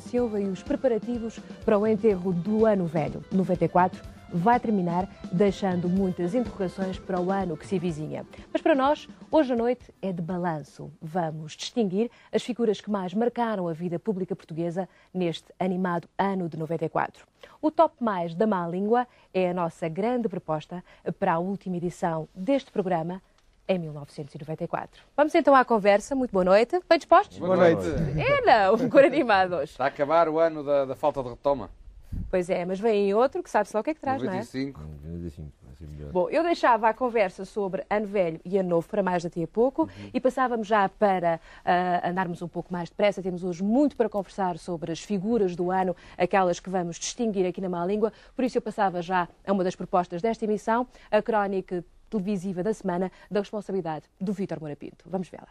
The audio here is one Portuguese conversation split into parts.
se ouvem os preparativos para o enterro do ano velho, 94, vai terminar deixando muitas interrogações para o ano que se vizinha. Mas para nós, hoje à noite é de balanço. Vamos distinguir as figuras que mais marcaram a vida pública portuguesa neste animado ano de 94. O Top Mais da Má Língua é a nossa grande proposta para a última edição deste programa em 1994. Vamos então à conversa. Muito boa noite. Bem dispostos? Boa noite. É, não, cor animados. Está a acabar o ano da, da falta de retoma. Pois é, mas vem outro que sabe-se lá o que é que traz, não é? 95. 95, vai ser melhor. Bom, eu deixava a conversa sobre Ano Velho e Ano Novo para mais daqui a pouco e passávamos já para ah, andarmos um pouco mais depressa. Temos hoje muito para conversar sobre as figuras do ano, aquelas que vamos distinguir aqui na Má Língua. Por isso eu passava já a uma das propostas desta emissão, a crónica televisiva da semana, da responsabilidade do Vítor Moura Pinto. Vamos vê-la.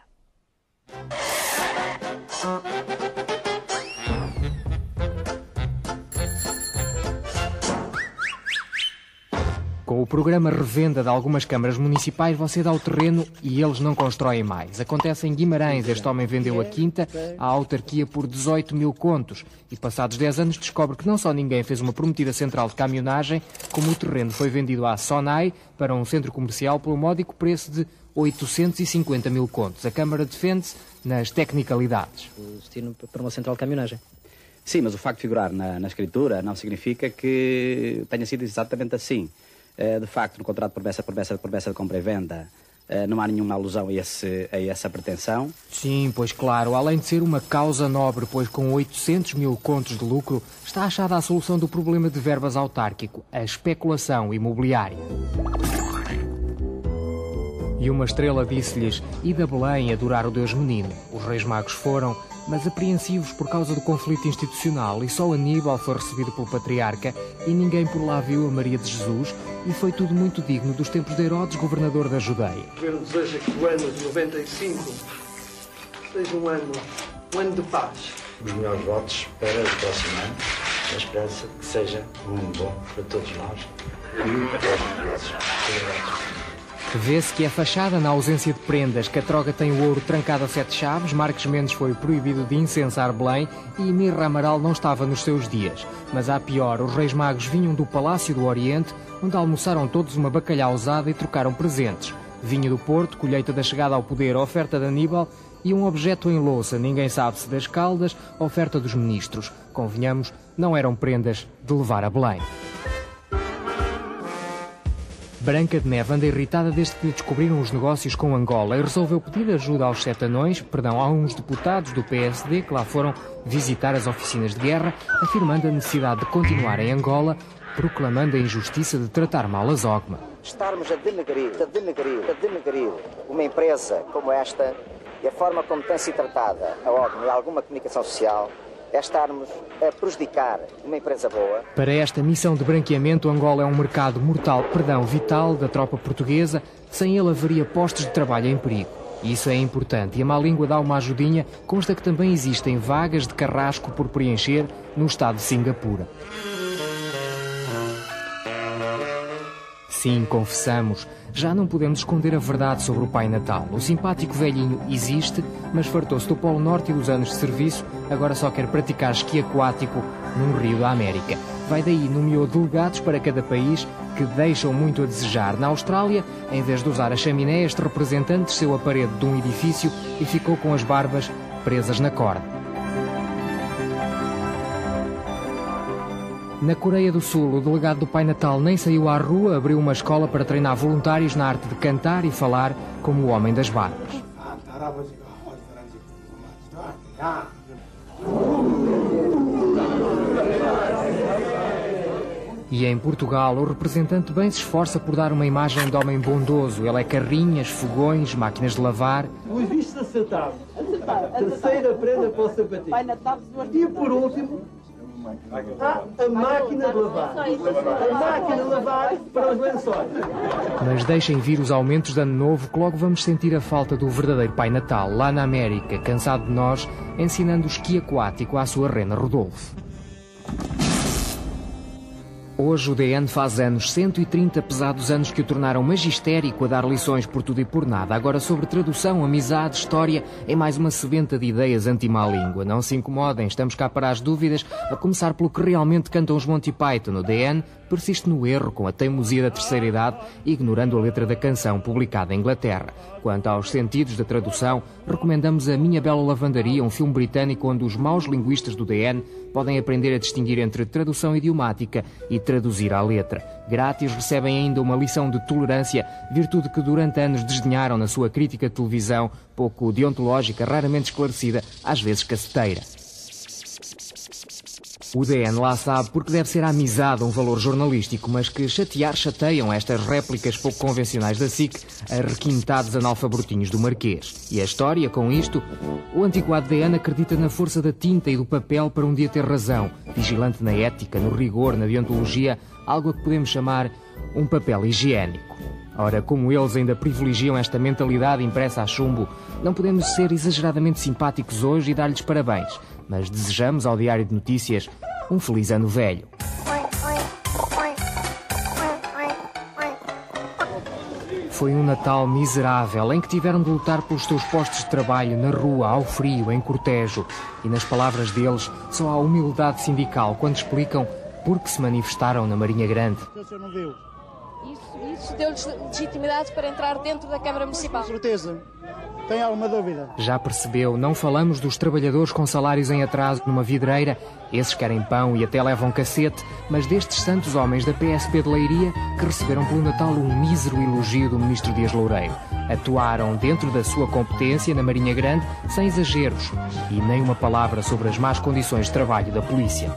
Com o programa revenda de algumas câmaras municipais, você dá o terreno e eles não constroem mais. Acontece em Guimarães, este homem vendeu a quinta à autarquia por 18 mil contos e passados 10 anos descobre que não só ninguém fez uma prometida central de caminhonagem, como o terreno foi vendido à Sonai para um centro comercial pelo módico preço de 850 mil contos. A Câmara defende-se nas tecnicalidades. o destino para uma central de caminhonagem. Sim, mas o facto de figurar na, na escritura não significa que tenha sido exatamente assim. Eh, de facto, no contrato de promessa, promessa, promessa de compra e venda, eh, não há nenhuma alusão a, esse, a essa pretensão. Sim, pois claro, além de ser uma causa nobre, pois com 800 mil contos de lucro, está achada a solução do problema de verbas autárquico, a especulação imobiliária. E uma estrela disse-lhes: Ida Belém adorar o Deus Menino. Os reis magos foram, mas apreensivos por causa do conflito institucional, e só Aníbal foi recebido pelo patriarca, e ninguém por lá viu a Maria de Jesus, e foi tudo muito digno dos tempos de Herodes, governador da Judeia. O Governo deseja que o ano de 95 seja um ano, um ano de paz. os melhores votos para o próximo ano, na esperança que seja um ano bom para todos nós e para os portugueses. Vê-se que é fachada na ausência de prendas, que a troca tem o ouro trancado a sete chaves, Marques Mendes foi proibido de incensar Belém e Mirra Amaral não estava nos seus dias. Mas há pior, os reis magos vinham do Palácio do Oriente, onde almoçaram todos uma bacalhauzada e trocaram presentes. Vinho do Porto, colheita da chegada ao poder, oferta de Aníbal e um objeto em louça, ninguém sabe se das caldas, oferta dos ministros. Convenhamos, não eram prendas de levar a Belém. Branca de Neve anda irritada desde que descobriram os negócios com Angola e resolveu pedir ajuda aos setanões, perdão, a uns deputados do PSD que lá foram visitar as oficinas de guerra, afirmando a necessidade de continuar em Angola, proclamando a injustiça de tratar mal as OGMA. estarmos a denegrir, a denegrir, a denegrir uma empresa como esta e a forma como tem sido tratada a OGM e alguma comunicação social é estarmos a prejudicar uma empresa boa. Para esta missão de branqueamento, Angola é um mercado mortal, perdão, vital da tropa portuguesa. Sem ele haveria postos de trabalho em perigo. Isso é importante e a má língua dá uma ajudinha. Consta que também existem vagas de carrasco por preencher no estado de Singapura. Sim, confessamos, já não podemos esconder a verdade sobre o Pai Natal. O simpático velhinho existe, mas fartou-se do Polo Norte e dos anos de serviço, agora só quer praticar esqui aquático num rio da América. Vai daí, nomeou delegados para cada país que deixam muito a desejar. Na Austrália, em vez de usar a chaminé, este representante desceu a parede de um edifício e ficou com as barbas presas na corda. Na Coreia do Sul, o delegado do Pai Natal nem saiu à rua, abriu uma escola para treinar voluntários na arte de cantar e falar como o homem das barbas. E em Portugal, o representante bem se esforça por dar uma imagem de homem bondoso. Ele é carrinhas, fogões, máquinas de lavar. O visto acertado. Terceira prenda para o sapatinho. E por último, a máquina de lavar. A máquina de lavar para os lençóis. Mas deixem vir os aumentos de ano novo que logo vamos sentir a falta do verdadeiro Pai Natal, lá na América, cansado de nós, ensinando esqui aquático à sua rena Rodolfo. Hoje o DN faz anos, 130 pesados anos que o tornaram magistérico a dar lições por tudo e por nada. Agora sobre tradução, amizade, história, é mais uma sebenta de ideias anti-má língua. Não se incomodem, estamos cá para as dúvidas, a começar pelo que realmente cantam os Monty Python. O DN persiste no erro com a teimosia da terceira idade, ignorando a letra da canção publicada em Inglaterra. Quanto aos sentidos da tradução, recomendamos A Minha Bela Lavandaria, um filme britânico onde os maus linguistas do DN podem aprender a distinguir entre tradução idiomática e traduzir à letra. Grátis recebem ainda uma lição de tolerância, virtude que durante anos desdenharam na sua crítica de televisão, pouco deontológica, raramente esclarecida, às vezes caceteira. O DN lá sabe porque deve ser a amizade um valor jornalístico, mas que chatear chateiam estas réplicas pouco convencionais da SIC a requintados analfabrotinhos do Marquês. E a história, com isto, o antigo ADN acredita na força da tinta e do papel para um dia ter razão, vigilante na ética, no rigor, na deontologia, algo a que podemos chamar um papel higiênico. Ora, como eles ainda privilegiam esta mentalidade impressa a chumbo, não podemos ser exageradamente simpáticos hoje e dar-lhes parabéns, mas desejamos ao Diário de Notícias um feliz ano velho. Foi um Natal miserável em que tiveram de lutar pelos seus postos de trabalho na rua, ao frio, em cortejo. E nas palavras deles, só há humildade sindical quando explicam por que se manifestaram na Marinha Grande. Isso, isso deu-lhes legitimidade para entrar dentro da Câmara Municipal. Com certeza. Tem alguma dúvida? Já percebeu, não falamos dos trabalhadores com salários em atraso numa vidreira. Esses querem pão e até levam cacete, mas destes santos homens da PSP de Leiria que receberam pelo Natal um mísero elogio do Ministro Dias Loureiro. Atuaram dentro da sua competência na Marinha Grande, sem exageros, e nem uma palavra sobre as más condições de trabalho da polícia.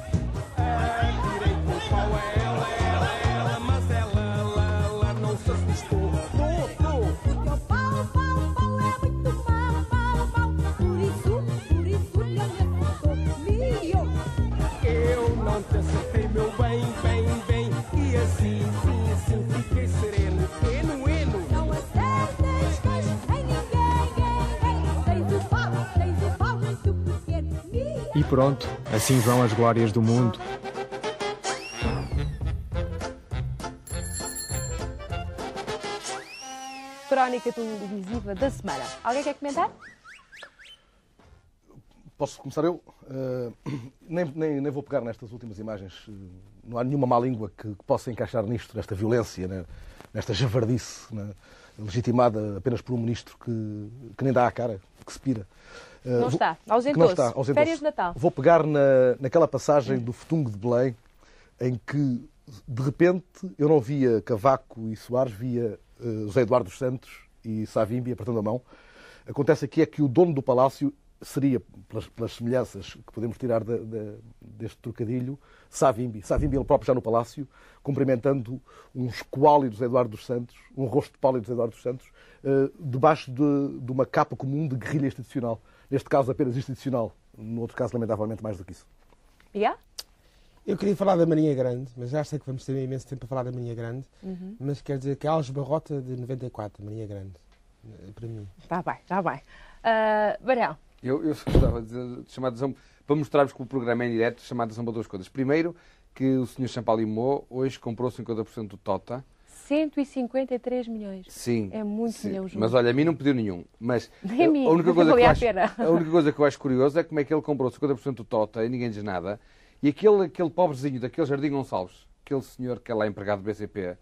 Pronto, assim vão as glórias do mundo. Crónica televisiva da semana. Alguém quer comentar? Posso começar eu? Uh, nem, nem, nem, vou pegar nestas últimas imagens. Não há nenhuma má língua que, que possa encaixar nisto, nesta violência, né? nesta javardice, né? legitimada apenas por um ministro que, que nem dá a cara, que se pira. Uh, não está, ausentou-se. Ausentou Férias de Natal. Vou pegar na, naquela passagem do Fetungo de Belém em que, de repente, eu não via Cavaco e Soares, via uh, José Eduardo dos Santos e Savimbi apertando a mão. Acontece aqui é que o dono do palácio seria, pelas, pelas semelhanças que podemos tirar de, de, deste trocadilho, Savimbi. Savimbi, ele próprio já no palácio, cumprimentando um esquálido José Eduardo dos Santos, um rosto de pálido José Eduardo dos Santos, uh, debaixo de, de uma capa comum de guerrilha institucional. Neste caso, apenas institucional. No outro caso, lamentavelmente, mais do que isso. Yeah? Eu queria falar da Marinha Grande, mas já sei que vamos ter imenso tempo a falar da Marinha Grande. Uhum. Mas quer dizer que a Alves Barrota de 94, Marinha Grande, para mim. Está bem, está bem. Uh, Barão. Eu, eu gostava de, chamar a atenção, para mostrarmos que o programa é em direto, chamar a atenção para duas coisas. Primeiro, que o Sr. Champalimau hoje comprou 50% do Tota 153 milhões. Sim. É muito sim. milhão junto. Mas olha, a mim não pediu nenhum. Mas Nem a, mim. única coisa que eu acho, a única coisa que eu acho curiosa é como é que ele comprou 50% do Tota e ninguém diz nada. E aquele, aquele pobrezinho daquele Jardim Gonçalves, aquele senhor que é lá empregado do BCP,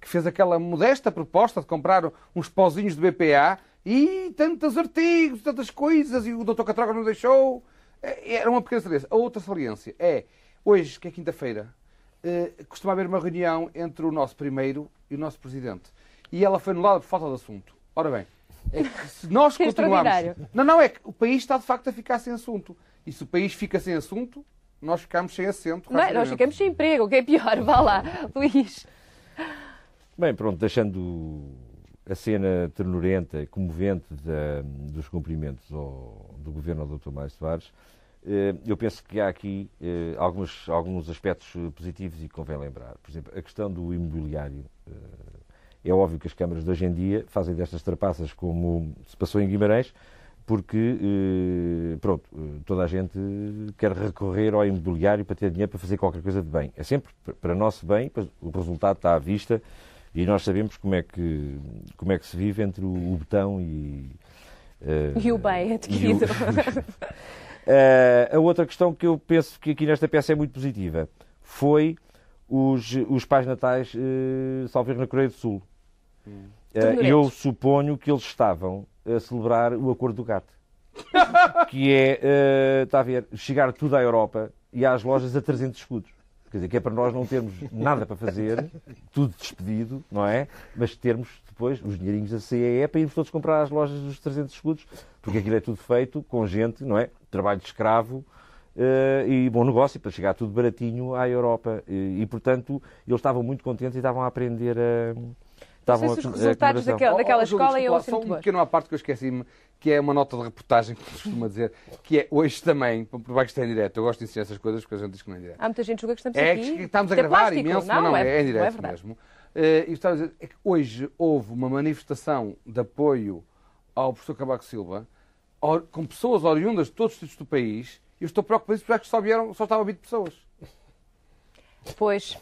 que fez aquela modesta proposta de comprar uns pozinhos de BPA e tantos artigos, tantas coisas, e o Dr. Catroga não deixou. É, Era uma pequena saliência. A outra saliência é, hoje, que é quinta-feira, Uh, costuma haver uma reunião entre o nosso primeiro e o nosso presidente. E ela foi anulada por falta de assunto. Ora bem, é que se nós continuarmos. Não, não, é que o país está de facto a ficar sem assunto. E se o país fica sem assunto, nós ficamos sem assento. Não, é? nós ficamos sem emprego, o que é pior. Vá lá, Luís. Bem, pronto, deixando a cena ternurenta e comovente da, dos cumprimentos ao, do governo do Dr. Mário Soares, eu penso que há aqui alguns, alguns aspectos positivos e convém lembrar. Por exemplo, a questão do imobiliário. É óbvio que as câmaras de hoje em dia fazem destas trapaças como se passou em Guimarães, porque, eh, pronto, eh, toda a gente quer recorrer ao imobiliário para ter dinheiro para fazer qualquer coisa de bem. É sempre para nosso bem, o resultado está à vista e nós sabemos como é que, como é que se vive entre o, botão e... Uh, e o bem adquirido. O... uh, a outra questão que eu penso que aqui nesta peça é muito positiva foi os, os pais natais, uh, salvo na Coreia do Sul. Hum. Uh, eu suponho que eles estavam a celebrar o acordo do gato. que é, uh, está a ver, chegar tudo à Europa e às lojas a 300 escudos. Quer dizer, que é para nós não termos nada para fazer, tudo despedido, não é? Mas termos depois os dinheirinhos da CEE para irmos todos comprar às lojas dos 300 escudos, porque aquilo é tudo feito com gente, não é? Trabalho de escravo uh, e bom negócio, para chegar tudo baratinho à Europa. E, e, portanto, eles estavam muito contentes e estavam a aprender a Estavam não sei se os resultados daquela, daquela oh, oh, escola muito bons. Só um pequeno à parte que eu esqueci-me, que é uma nota de reportagem, que se costuma dizer, que é hoje também, por provar que é em direto. Eu gosto de ensinar essas coisas porque a gente diz que não é em direto. Há muita gente que julga que estamos é, aqui. É que estamos a gravar plástico. imenso, não, mas não, é, é em direto é mesmo. Uh, e estava a dizer é que hoje houve uma manifestação de apoio ao professor Cabaco Silva, com pessoas oriundas de todos os sítios do país, e eu estou preocupado porque só, vieram, só estavam 20 pessoas. Pois,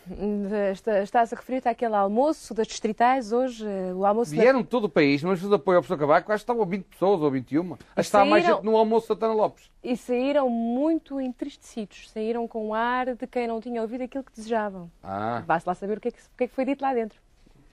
estás a referir-te àquele almoço das distritais hoje, o almoço... Vieram de todo o país, mas fiz apoio ao professor Cavaco, acho que estavam 20 pessoas ou 21. Acho que estava mais gente no almoço de Santana Lopes. E saíram muito entristecidos, saíram com o ar de quem não tinha ouvido aquilo que desejavam. Ah. Vá-se lá saber o que, é que, o que, é que foi dito lá dentro.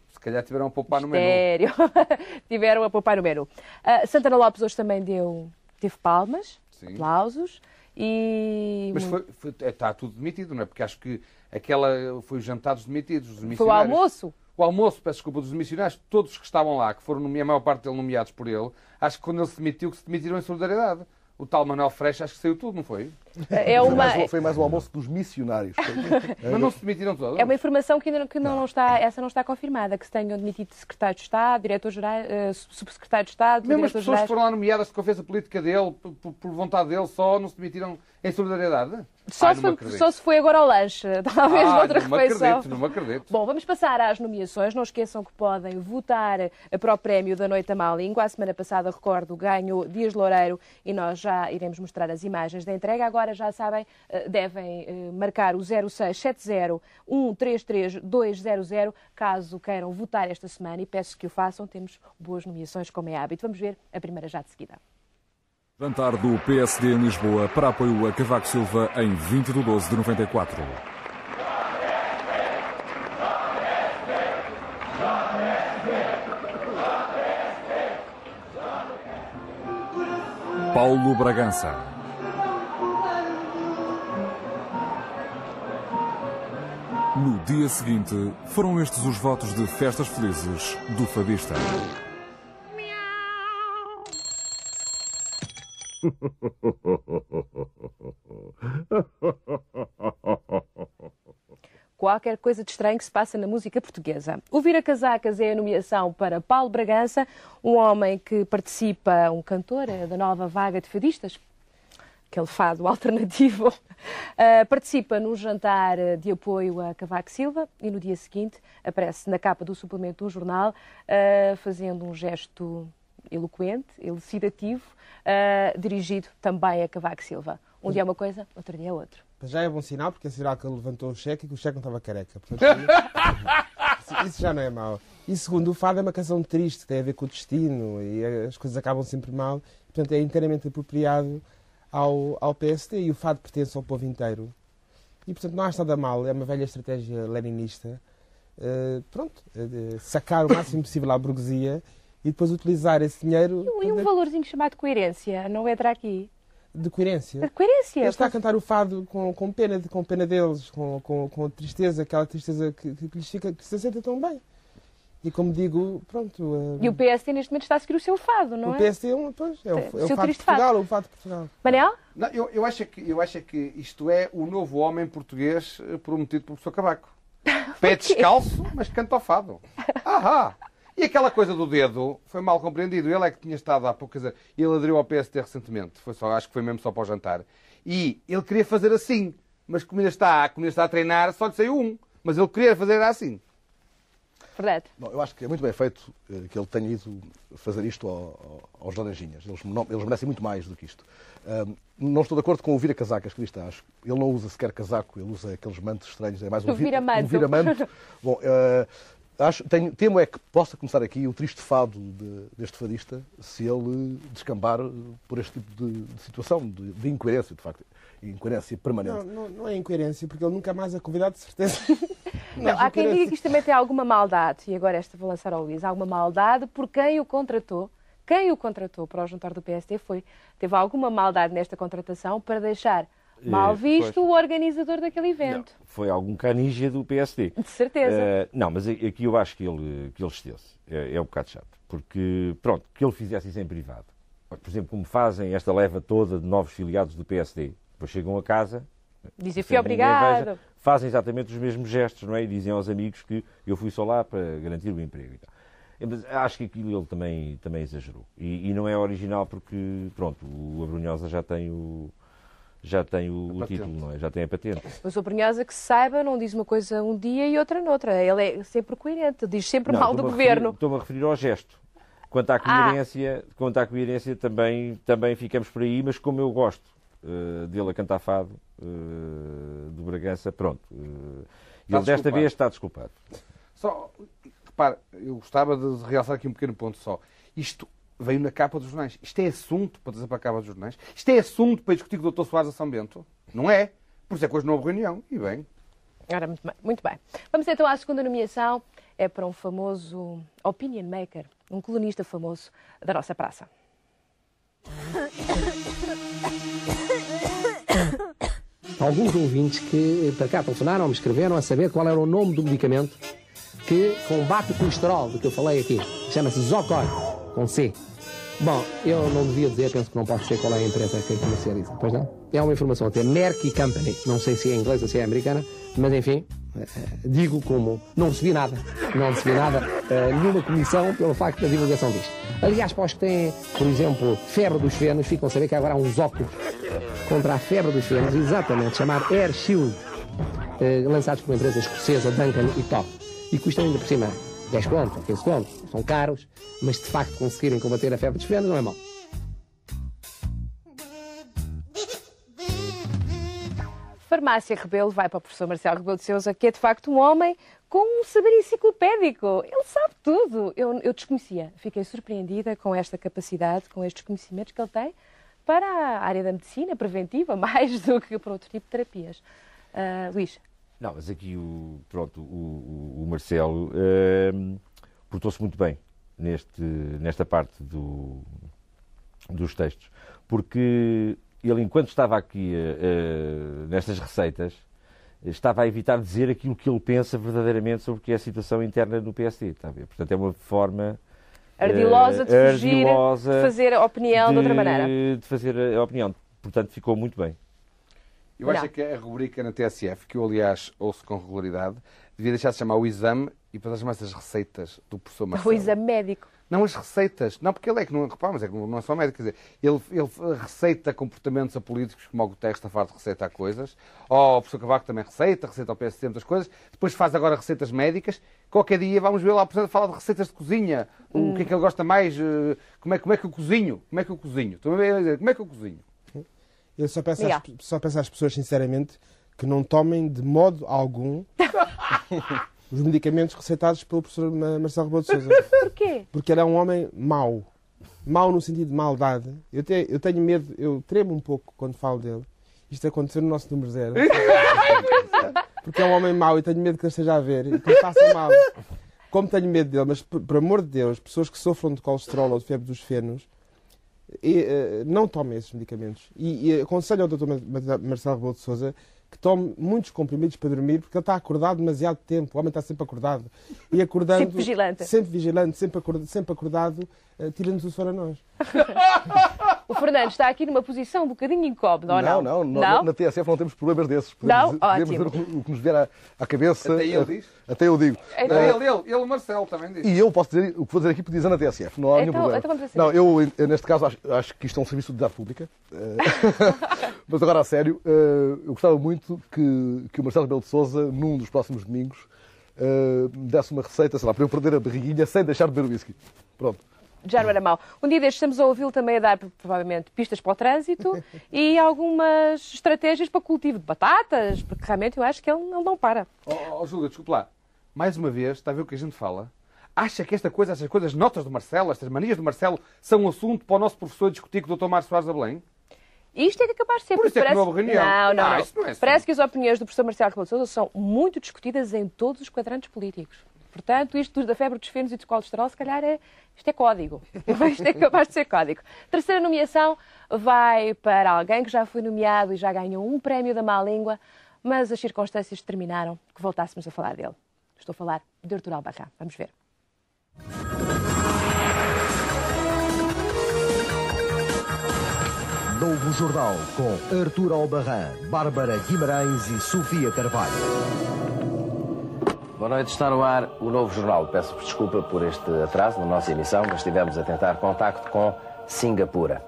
Se calhar tiveram a poupar Mistério. no menu. tiveram a poupar no menu. Uh, Santana Lopes hoje também deu, teve palmas, Sim. aplausos e... Mas foi, foi, está tudo demitido, não é? Porque acho que aquela foi os jantares demitidos, os missionários. Foi o almoço? O almoço, peço desculpa, dos missionários, todos que estavam lá, que foram, a maior parte deles nomeados por ele, acho que quando ele se demitiu, que se demitiram em solidariedade. O tal Manuel Freixo, acho que saiu tudo, não foi? É uma... foi, mais, foi mais o almoço dos missionários. Mas não se demitiram todos? É uma informação que ainda que não, não, está, essa não está confirmada, que se tenham demitido secretário de Estado, diretor-geral, uh, subsecretário de Estado, Mesmo as pessoas que foram lá nomeadas de confiança política dele, por, por vontade dele só, não se demitiram em solidariedade? Só, Ai, se foi, só, se foi, agora ao lanche, talvez ah, noutra não refeição. Acredito, não me acredito. Bom, vamos passar às nomeações. Não esqueçam que podem votar para o prémio da Noite à Má Língua. A semana passada, recordo, ganhou Dias Loureiro e nós já iremos mostrar as imagens da entrega. Agora já sabem, eh, devem eh, marcar o 0670 133 200 caso queiram votar esta semana e peço que o façam. Temos boas nomeações, como é hábito. Vamos ver a primeira já de seguida. Jantar do PSD em Lisboa para apoio a Cavaco Silva em 20 de 12 de 94. Paulo Bragança. No dia seguinte, foram estes os votos de festas felizes do fadista. Qualquer coisa de estranho que se passa na música portuguesa. O Vira Casacas é a nomeação para Paulo Bragança, um homem que participa, um cantor é da nova vaga de fadistas, aquele fado alternativo, uh, participa num jantar de apoio a Cavaco Silva e no dia seguinte aparece na capa do suplemento do jornal uh, fazendo um gesto eloquente, elucidativo, uh, dirigido também a Cavaco Silva. Um dia é uma coisa, outro dia é outro. Já é bom sinal, porque é sinal que ele levantou o cheque e que o cheque não estava careca. Portanto, isso já não é mau. E segundo, o fado é uma canção triste, tem a ver com o destino e as coisas acabam sempre mal. Portanto, é inteiramente apropriado ao, ao PSD e o fado pertence ao povo inteiro. E, portanto, não acho nada mal, é uma velha estratégia leninista. Uh, pronto, uh, sacar o máximo possível à burguesia e depois utilizar esse dinheiro. E, e um valorzinho chamado coerência, não entra aqui? De coerência? De coerência. Ele está a cantar o fado com, com, pena, com pena deles, com, com, com tristeza, aquela tristeza que, que, lhes fica, que se sente tão bem. E como digo, pronto. Uh, e o PSD neste momento está a seguir o seu fado, não é? O PSD é, um, pois, é, o, é o, fado de Portugal, fado. o fado de Portugal. Manel? Não, eu, eu, acho que, eu acho que isto é o novo homem português eh, prometido pelo professor Cavaco. Pé descalço, mas canta o fado. Ahá! E aquela coisa do dedo foi mal compreendido. Ele é que tinha estado há pouco, quer dizer, ele aderiu ao PSD recentemente, foi só, acho que foi mesmo só para o jantar. E ele queria fazer assim, mas como ainda está, como ainda está a treinar, só lhe saiu um. Mas ele queria fazer assim. Verdade. Não, eu acho que é muito bem feito eh, que ele tenha ido fazer isto ao, ao, aos laranjinhas. Eles, não, eles merecem muito mais do que isto. Um, não estou de acordo com o vira-casacas que está. Ele não usa sequer casaco, ele usa aqueles mantos estranhos. É mais um, O vira-manto. um vira-manto. Bom, eh, acho, tenho, temo é que possa começar aqui o triste fado de- deste fadista se ele descambar por este tipo de, de situação, de, de incoerência, de facto. Incoerência permanente. Não, não, não é incoerência, porque ele nunca mais é convidado, de certeza. Não, há quem diga que isto também tem alguma maldade, e agora esta vou lançar ao Luís, alguma maldade por quem o contratou. Quem o contratou para o jantar do PSD foi, teve alguma maldade nesta contratação para deixar mal Eh, visto pois. o organizador daquele evento. Foi algum canija do PSD. De certeza. Eh, não, mas aqui eu acho que ele, que ele esteve-se. É, é um bocado chato. Porque, pronto, que ele fizesse isso em privado. Por exemplo, como fazem esta leva toda de novos filiados do PSD. Depois chegam a casa. Dizem, fui obrigado. veja, fazem exatamente os mesmos gestos, não é? E dizem aos amigos que eu fui só lá para garantir o emprego e tal. É, Mas acho que aquilo ele também, também exagerou. E, e não é original porque, pronto, o Abrunhosa já tem o, já tem o, o título, não é? Já tem a patente. Mas o Brunhosa, que se saiba, não diz uma coisa um dia e outra noutra. Ele é sempre coerente, diz sempre Não, mal do governo. Estou-me a referir ao gesto. Quanto à coerência, quanto à coerência também, também ficamos por aí, mas como eu gosto eh, dele a cantar fado, eh, do Bragança, pronto. eh, ele desta desculpado. vez está desculpado. Só, repare, eu gostava de realçar aqui um pequeno ponto só. Isto veio na capa dos jornais. Isto é assunto para trazer para a capa dos jornais. Isto é assunto para discutir com o Dr. Soares a São Bento. Não é? Por isso é que hoje não houve reunião. E bem. Ora, muito bem, muito bem. Vamos então à segunda nomeação. É para um famoso opinion maker, um colunista famoso da nossa praça. Alguns ouvintes que para cá telefonaram, me escreveram a saber qual era o nome do medicamento que combate o colesterol, do que eu falei aqui. Chama-se Zocor, com C. Bom, eu não devia dizer, penso que não posso dizer qual é a empresa que comercializa, pois não? É uma informação até Merck Company, não sei se é inglesa se é americana, mas enfim, eh, digo como não recebi nada, não recebi nada, eh, nenhuma comissão pelo facto da divulgação disto. Aliás, para os que têm, por exemplo, febre dos fenos, ficam a saber que agora há uns óculos contra a febre dos fenos, exatamente, chamado Air Shield, eh, lançados por uma empresa escocesa, Duncan e Top, e custam ainda por cima 10 contos ou 15 contos, são caros, mas de facto conseguirem combater a febre dos fenos não é mau. Farmácia Rebelo vai para o professor Marcelo Rebelo de Sousa, que é de facto um homem com um saber enciclopédico. Ele sabe tudo. Eu, eu desconhecia. Fiquei surpreendida com esta capacidade, com estes conhecimentos que ele tem para a área da medicina preventiva, mais do que para outro tipo de terapias. Ah, Luís, Não, mas aqui o, pronto, o, o- Marcelo ehm, portou-se muito bem neste, nesta parte do, dos textos, porque ele, enquanto estava aqui eh, eh, nestas receitas, estava a evitar dizer aquilo que ele pensa verdadeiramente sobre o que é a situação interna no PSD. Está a ver? Portanto, é uma forma ardilosa de eh, fugir, ardilosa de fazer a opinião de, outra de- maneira. De fazer a opinião. Portanto, ficou muito bem. Eu acho é que a rubrica na TSF, que eu aliás ouço com regularidade, devia deixar de chamar o exame e passar a chamar-se as receitas do professor Marcelo. O exame médico. Não as receitas. Não, porque ele é que não, repara, mas é que não é só médico. Quer dizer, ele, ele receita comportamentos a políticos, como o Guterres está farto de receitar coisas. Ou o professor Cavaco também receita, receita ao PSC muitas coisas. Depois faz agora receitas médicas. Qualquer dia vamos ver lá, por exemplo, falar de receitas de cozinha. O que é que ele gosta mais? eh, Como é, como é que eu cozinho? Como é que eu cozinho? Dizer, Como é que eu cozinho? Eu só peço, às, só peço às pessoas, sinceramente, que não tomem de modo algum os medicamentos receitados pelo professor Ma- Marcelo Rebelo de Sousa. Porquê? Porque ele é um homem mau. Mau no sentido de maldade. Eu, te- eu tenho medo, eu tremo um pouco quando falo dele. Isto aconteceu no nosso número zero. Porque é um homem mau e tenho medo que ele esteja a ver e que faça mal. Como tenho medo dele, mas por, por amor de Deus, pessoas que sofram de colesterol ou de febre dos fenos, e, eh, não tomem esses medicamentos. E, e aconselho ao Dr. Ma- Ma- Marcelo Rebelo de Sousa que tome muitos comprimidos para dormir, porque ele está acordado demasiado tempo. O homem está sempre acordado. E acordando, Sempre vigilante. Sempre vigilante, sempre acordado, sempre acordado tira-nos o sono a nós. O Fernando está aqui numa posição um bocadinho incómoda, ou não? não, Não? Na, na TSF não temos problemas desses. Não? Podemos, podemos Ótimo. ver o que- o que nos vier à, à cabeça. Até ele diz? Até eu digo. Então- Eh, Ele, ele, ele, o Marcelo também diz. E eu posso dizer o que vou dizer aqui, dizer na TSF, não há nenhum Então- problema. então vamos dizer. não, eu, eu, neste caso, acho, acho que isto é um serviço de utilidade pública. Eh, Mas agora, a sério, eh, eu gostava muito que, que o Marcelo Rebelo de Sousa, num dos próximos domingos, uh, me desse uma receita, sei lá, para eu perder a barriguinha sem deixar de beber whisky. Pronto. Já não era mau. Um dia destes estamos a ouvi-lo também a dar, provavelmente, pistas para o trânsito e algumas estratégias para o cultivo de batatas, porque realmente eu acho que ele não, não para. Oh, oh Júlia, desculpe lá. Mais uma vez, está a ver o que a gente fala? Acha que esta coisa, estas coisas, notas do Marcelo, estas manias do Marcelo, são um assunto para o nosso professor discutir com o Dr. Márcio Soares da Belém? Isto é que é capaz de ser. Por isso é que parece... não houve reunião. Não, não, Ah, não. isso não é assim. Parece que as opiniões do professor Marcelo Rebelo de Sousa são muito discutidas em todos os quadrantes políticos. Portanto, isto da febre dos fenos e do colesterol, se calhar, é, isto é código. isto é capaz de ser código. Terceira nomeação vai para alguém que já foi nomeado e já ganhou um prémio da má língua, mas as circunstâncias determinaram que voltássemos a falar dele. Estou a falar de Artur Albarrán. Vamos ver. Novo Jornal com Artur Albarrán, Bárbara Guimarães e Sofia Carvalho. Boa noite, está no ar o novo jornal. Peço desculpa por este atraso na nossa emissão, mas estivemos a tentar contacto com Singapura.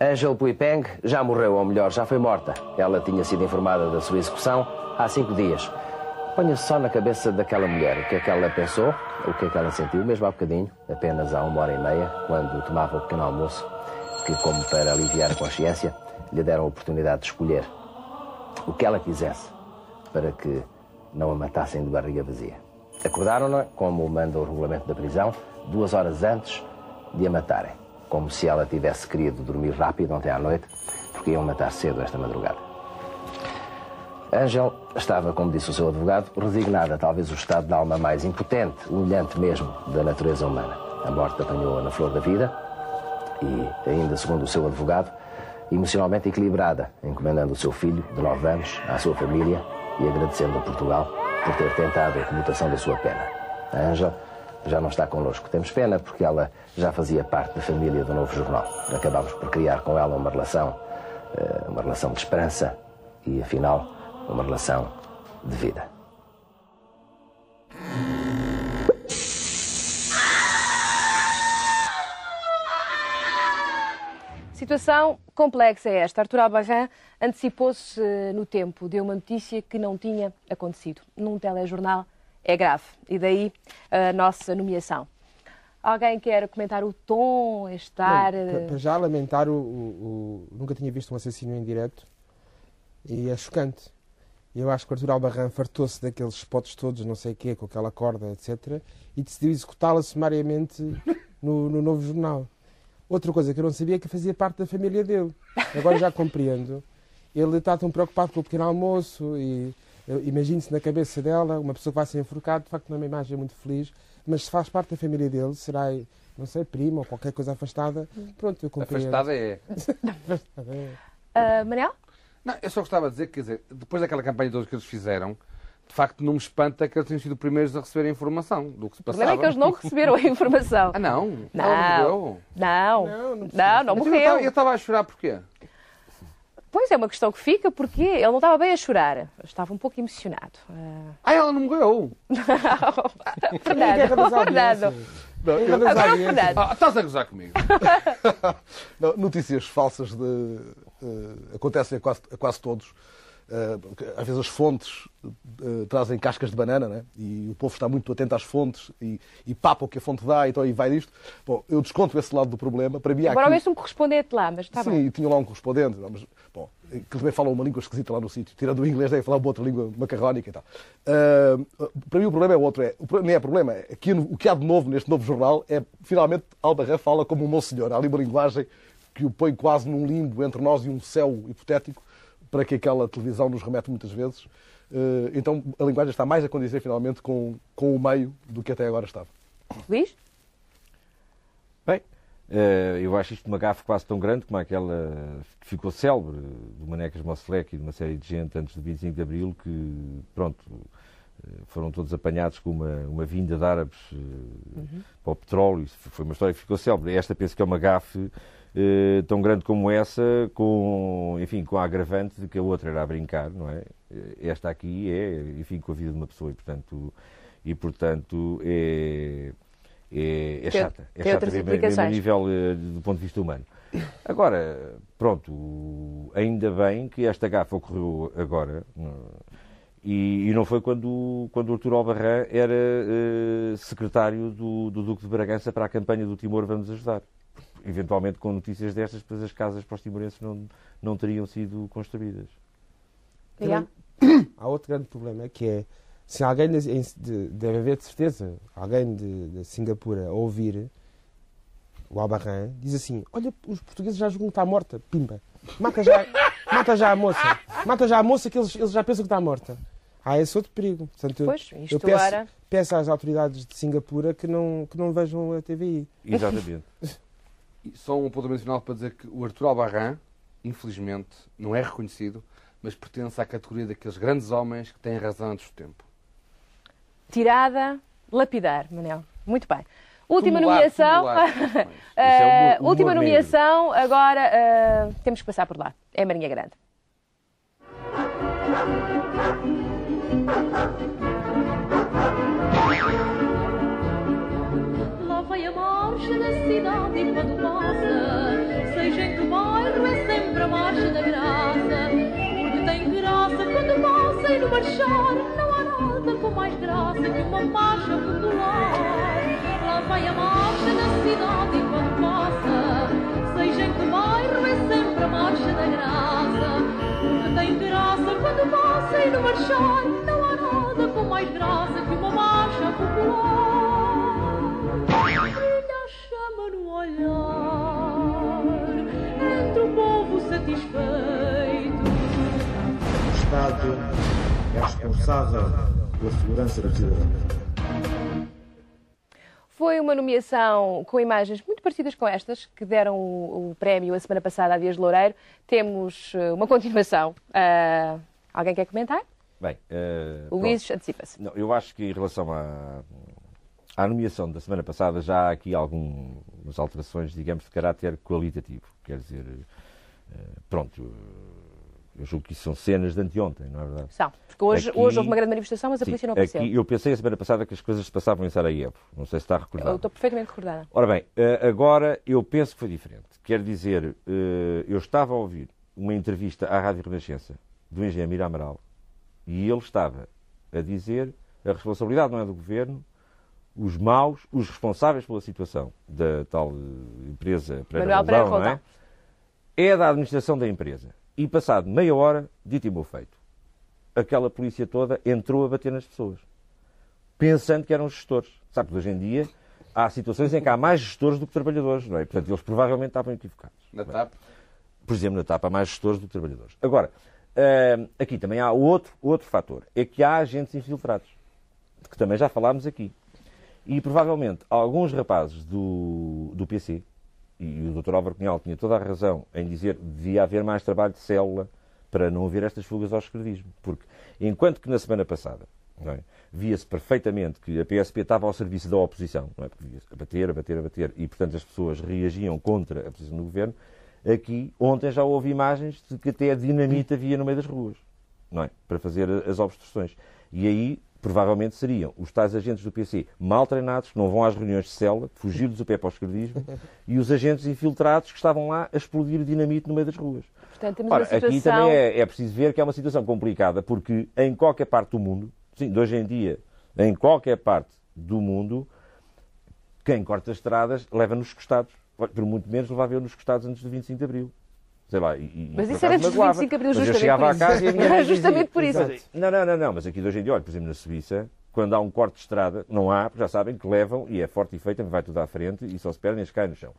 Angel Puipeng já morreu, ou melhor, já foi morta. Ela tinha sido informada da sua execução há cinco dias. Ponha-se só na cabeça daquela mulher o que é que ela pensou, o que é que ela sentiu, mesmo há bocadinho, apenas há uma hora e meia, quando tomava o pequeno almoço, que, como para aliviar a consciência, lhe deram a oportunidade de escolher o que ela quisesse para que não a matassem de barriga vazia. Acordaram-na, como manda o regulamento da prisão, duas horas antes de a matarem, como se ela tivesse querido dormir rápido ontem à noite, porque iam matar cedo esta madrugada. Angel estava, como disse o seu advogado, resignada, talvez o estado de alma mais impotente, humilhante mesmo, da natureza humana. A morte apanhou-a na flor da vida e, ainda segundo o seu advogado, emocionalmente equilibrada, encomendando o seu filho, de 9 anos, à sua família e agradecendo a Portugal por ter tentado a comutação da sua pena. A Angel já não está connosco. Temos pena porque ela já fazia parte da família do Novo Jornal. Acabámos por criar com ela uma relação, eh, uma relação de esperança e, afinal, uma relação de vida. Situação complexa é esta. Artur Albarrán antecipou-se eh, no tempo, deu uma notícia que não tinha acontecido. Num telejornal é grave. E daí a nossa nomeação. Alguém quer comentar o tom, estar. Não, para- já lamentar, o, o- o- nunca tinha visto um assassínio em direto e é chocante. Eu acho que o Artur Albarrán fartou-se daqueles spots todos, não sei o quê, com aquela corda, etc. E decidiu executá-la sumariamente no, no novo jornal. Outra coisa que eu não sabia é que fazia parte da família dele. Agora já compreendo. Ele está tão preocupado com o pequeno almoço e eu imagino-se na cabeça dela, uma pessoa que vai ser enforcada, de facto não é uma imagem muito feliz, mas se faz parte da família dele, será, não sei, prima ou qualquer coisa afastada, pronto, eu compreendo. Afastada é. Afastada é. Ah, Manel? Não, eu só gostava de dizer que, quer dizer, depois daquela campanha toda que eles fizeram, de facto não me espanta que eles tenham sido os primeiros a receber a informação do que se O passava. problema é que eles não receberam a informação. Ah, não? Não. Morreu? Não. Não, não, Então eu morreu. estava- Eu estava a chorar porquê? Pois é uma questão que fica, porque ele não estava bem a chorar. Eu Estava um pouco emocionado. Ah, Ah, ela não morreu? Fernando, Fernando. Não, eu- Agora o Fernando. Ah, estás a gozar comigo. Não, notícias falsas de, eh, acontecem a quase, a quase todos. Eh, às vezes as fontes eh, trazem cascas de banana, né? e o povo está muito atento às fontes e, e papa o que a fonte dá, então aí vai disto. Bom, eu desconto esse lado do problema. Para mim, Agora aqui... houvesse um correspondente lá, mas está Sim, bem. e tinha lá um correspondente. não, Mas, bom, que também fala uma língua esquisita lá no sítio. Tirando o inglês, deve falar uma outra língua macarrónica e tal. Ah, para mim o problema é outro. É, o, nem é problema. É que o que há de novo neste novo jornal é, finalmente, Albarré fala como um monsenhor. Há ali uma linguagem que o põe quase num limbo entre nós e um céu hipotético para que aquela televisão nos remete muitas vezes. Ah, então a linguagem está mais a condizer finalmente com, com o meio do que até agora estava. Luís? Bem, eh, eu acho isto uma gafe quase tão grande como aquela que ficou célebre do Manecas Mosselec e de uma série de gente antes do 25 de Abril que, pronto, eh, foram todos apanhados com uma, uma vinda de árabes eh, para o petróleo. Foi uma história que ficou célebre. Esta penso que é uma gafe eh, tão grande como essa, com, enfim, com a agravante de que a outra era a brincar, não é? Eh, Esta aqui é, enfim, com a vida de uma pessoa e, portanto, e, portanto é, é, é chata. É chata mesmo, mesmo a nível eh, do ponto de vista humano. Agora, pronto, ainda bem que esta gafa ocorreu agora. não- E, e não foi quando, quando o Arturo Albarrán era eh, secretário do, do Duque de Bragança para a campanha do Timor Vamos Ajudar. Eventualmente, com notícias destas, depois as casas para os timorenses não, não teriam sido construídas. Yeah. Há outro grande problema que é se alguém de- deve haver de certeza alguém de, de Singapura a ouvir o Albarrán diz assim olha os portugueses já julgam que está morta pimba mata já mata já a moça mata já a moça que eles, eles já pensam que está morta há esse outro perigo Portanto, eu, Pois, isto eu peço, era- peço às autoridades de Singapura que não que não vejam a TVI Exatamente. Só um apontamento final para dizer que o Artur Albarrán, infelizmente, não é reconhecido, mas pertence à categoria daqueles grandes homens que têm razão antes do tempo. Tirada, lapidar, Manel. Muito bem. Última Tumular, nomeação. tumular. Eh, Isso é humor- humor última negro. nomeação, agora eh, temos que passar por lá. É Marinha Grande. A marcha da cidade e quando passa, seja em que bairro é sempre a marcha da graça. Porque tem graça quando passa e no marchar não há nada com mais graça que uma marcha popular. Lá vai a marcha da cidade e quando passa, seja em que bairro é sempre a marcha da graça. Porque tem graça quando passa e no marchar não há nada com mais graça que uma marcha popular. Olhar entre o povo satisfeito. O Estado é responsável pela segurança dos cidadãos. Foi uma nomeação com imagens muito parecidas com estas, que deram o, o prémio a semana passada a Dias de Loureiro. Temos eh, uma continuação. Ah, alguém quer comentar? Bem, O Luís antecipa-se. Não, eu acho que em relação à, à nomeação da semana passada já há aqui algumas alterações, digamos, de caráter qualitativo. Quer dizer, eh, pronto, eu julgo que isso são cenas de anteontem, não é verdade? São. Porque hoje, Aqui- hoje houve uma grande manifestação, mas a Sim, polícia não apareceu. aqui eu pensei a semana passada que as coisas se passavam em Sarajevo. Não sei se está Eu recordado. estou perfeitamente recordada. Ora bem, eh, agora eu penso que foi diferente. Quer dizer, eh, eu estava a ouvir uma entrevista à Rádio Renascença do engenheiro Mira Amaral e ele estava a dizer a responsabilidade não é do governo, os maus, os responsáveis pela situação da tal eh, empresa Pereira Pereira Roldão, não é? É da administração da empresa. E passado meia hora, dito e meu feito, aquela polícia toda entrou a bater nas pessoas, pensando que eram gestores. Sabe que hoje em dia há situações em que há mais gestores do que trabalhadores, não é? Portanto, eles provavelmente estavam equivocados. Na TAP. Por exemplo, na TAP há mais gestores do que trabalhadores. Agora, hum, aqui também há outro, outro fator, é que há agentes infiltrados, de que também já falámos aqui. E provavelmente alguns rapazes do, do PC, e o Dr. Álvaro Cunhal tinha toda a razão em dizer que devia haver mais trabalho de célula para não haver estas fugas ao escrevismo. Porque enquanto que na semana passada é, via-se perfeitamente que a PSP estava ao serviço da oposição, é? Porque via-se a bater, a bater, a bater, e portanto as pessoas reagiam contra a posição do governo, aqui ontem já houve imagens de que até a dinamite havia no meio das ruas, não é? Para fazer as obstruções. E aí provavelmente seriam os tais agentes do PC mal treinados, que não vão às reuniões de célula, fugir-lhes o pé para o esquerdismo, e os agentes infiltrados que estavam lá a explodir dinamite no meio das ruas. Portanto, temos Ora, situação... aqui também é, é preciso ver que é uma situação complicada, porque em qualquer parte do mundo, sim, de hoje em dia, em qualquer parte do mundo, quem corta as estradas leva nos costados. Por muito menos levava eu nos costados antes do 25 de Abril. Sei lá, e, Mas isso era antes magoava. 25 de Abril, Mas eu justamente chegava por à casa isso. e a minha Justamente por isso. Não, não, não, não, mas aqui de hoje em dia, olha, por exemplo, na Suíça, quando há um corte de estrada, não há, porque já sabem que levam, e é forte e feita, vai tudo à frente e só se perdem e cai no chão.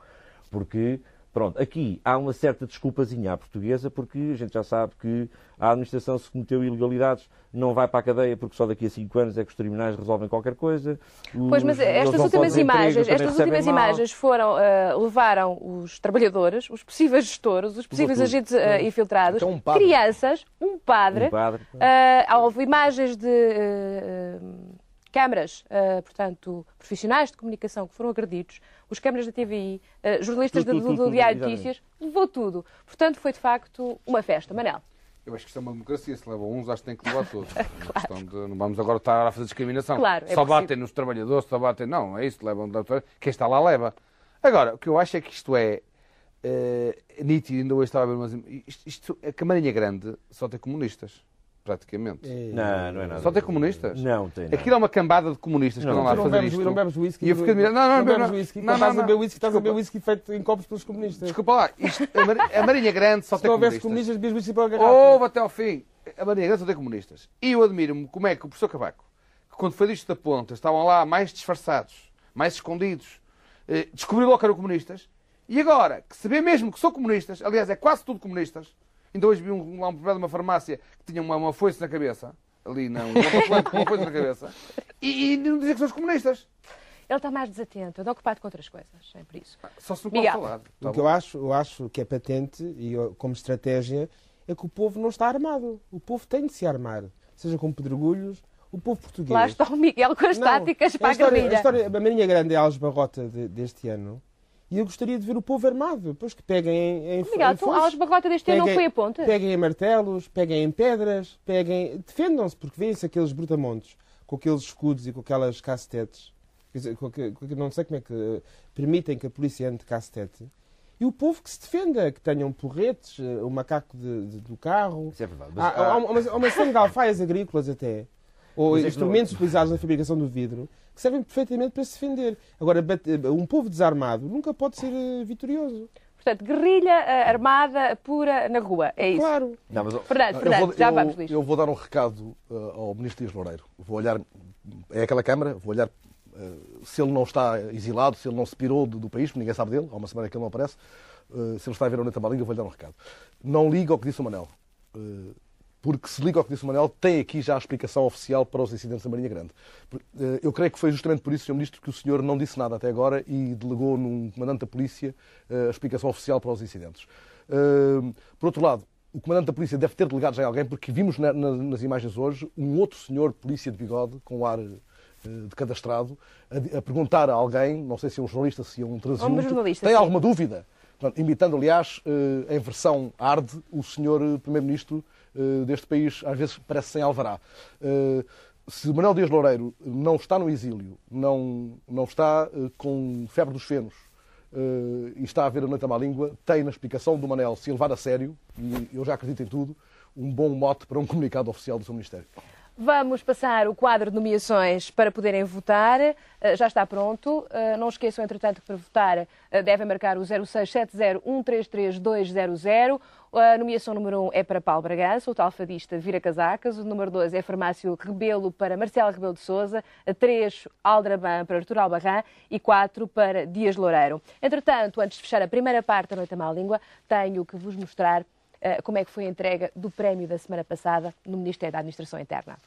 Porque, pronto, aqui há uma certa desculpazinha à portuguesa, porque a gente já sabe que a administração se cometeu ilegalidades, não vai para a cadeia porque só daqui a 5 anos é que os tribunais resolvem qualquer coisa. Pois, mas estas últimas imagens, estas últimas mal. imagens foram, eh, levaram os trabalhadores, os possíveis gestores, os possíveis agentes Tudo. infiltrados, Então, um crianças, um padre, Um padre. eh, houve imagens de câmaras, eh, portanto, profissionais de comunicação que foram agredidos, os câmaras da TVI, eh, jornalistas Tudo, do, do Diário de. Notícias, levou tudo. Portanto, foi de facto uma festa. Manel. Eu acho que isto é uma democracia. Se levam uns, acho que tem que levar todos. Uma questão de- não vamos agora estar a fazer discriminação. Claro, é só possível. batem nos trabalhadores, só batem. Não, é isso. Levam, quem está lá leva. Agora, o que eu acho é que isto é eh, nítido. Ainda hoje estava a ver umas. Isto, isto, a Camarinha Grande só tem comunistas. Praticamente. Não, não é nada. Só tem comunistas? Não tem nada. Aquilo é uma cambada de comunistas que Não, andam lá tu a não fazer bebes, isto. não bebes whisky. E eu fico admirado. Não, não, não bebes não, whisky. não, estás não, a beber não. whisky, estás a beber whisky feito em copos pelos comunistas. Desculpa lá, isto- a, Mar- a Marinha Grande só Se tem não houvesse comunistas. comunistas, bebias whisky pela garrafa. Houve até ao fim. A Marinha Grande só tem comunistas. E eu admiro-me como é que o professor Cavaco, que quando foi disto da ponta, estavam lá mais disfarçados, mais escondidos, eh, descobriu logo que eram comunistas. E agora, que se vê mesmo que são comunistas, aliás, é quase tudo comunistas. Ainda hoje vi um, lá um proprietário de uma farmácia que tinha uma, uma foice na cabeça. Ali, não, um uma foice na cabeça. E, e não dizia que são os comunistas. Ele está mais desatento, anda ocupado com outras coisas, é por isso. Só se não Miguel. pode falar. O que eu acho, eu acho que é patente e eu- como estratégia é que o povo não está armado. O povo tem de se armar. Seja com pedregulhos, o povo português. Lá está o Miguel com as Não, táticas para a a história, a, história, a Marinha Grande é a algebarrota de- deste ano. E eu gostaria de ver o povo armado. Depois que peguem em, foices, a deste ano não peguem- foi a ponte? Peguem em martelos, peguem em pedras, peguem... Defendam-se, porque vêem-se aqueles brutamontes com aqueles escudos e com aquelas cacetetes. Quer dizer, com que- não sei como é que eh, permitem que a polícia ande de cacetete. E o povo que se defenda, que tenham porretes, eh, o macaco de- de- do carro. Isso é verdade. Há, Mas, há uma, há uma série de alfaias agrícolas até, ou é instrumentos utilizados na fabricação do vidro, que servem perfeitamente para se defender. Agora, um povo desarmado nunca pode ser eh, vitorioso. Portanto, guerrilha eh, armada pura na rua, é isso? Claro. Não, mas, Fernando, eu Fernando, vou- já eu- vamos, Luís. Eu vou dar um recado uh, ao Ministro Dias Loureiro. Vou olhar, é aquela Câmara, vou olhar uh, se ele não está exilado, se ele não se pirou do, do país, porque ninguém sabe dele, há uma semana que ele não aparece, uh, se ele está a ver a noite Malinga, vou-lhe dar um recado. Não liga ao que disse o Manel. Porque se liga ao que disse o Manel, tem aqui já a explicação oficial para os incidentes da Marinha Grande. Uh, Eu creio que foi justamente por isso, Sr. Ministro, que o senhor não disse nada até agora e delegou num comandante da polícia uh, a explicação oficial para os incidentes. Uh, Por outro lado, o comandante da polícia deve ter delegado já em alguém, porque vimos na- na- nas imagens hoje um outro senhor de polícia de bigode, com ar eh, de cadastrado, a, a perguntar a alguém, não sei se é um jornalista, se é um transeunte, jornalista, tem alguma dúvida? Portanto, imitando, aliás, eh, em versão hard, o senhor eh, primeiro-ministro eh, deste país, às vezes parece sem alvará. Eh, Se Manuel Dias Loureiro não está no exílio, não, não está eh, com febre dos fenos, eh, e está a ver a noite à má língua, tem na explicação do Manel, se levar a sério, e eu já acredito em tudo, um bom mote para um comunicado oficial do seu Ministério. Vamos passar o quadro de nomeações para poderem votar. Eh, Já está pronto. Eh, Não esqueçam, entretanto, que para votar eh, devem marcar o 0670133200. A nomeação número 1 é para Paulo Bragança, o tal fadista Vira Casacas. O número 2 é Farmácio Rebelo para Marcelo Rebelo de Sousa. 3, Aldraban para Artur Albarran. E 4 para Dias Loureiro. Entretanto, antes de fechar a primeira parte da Noite à Má Língua, tenho que vos mostrar como é que foi a entrega do prémio da semana passada no Ministério da Administração Interna.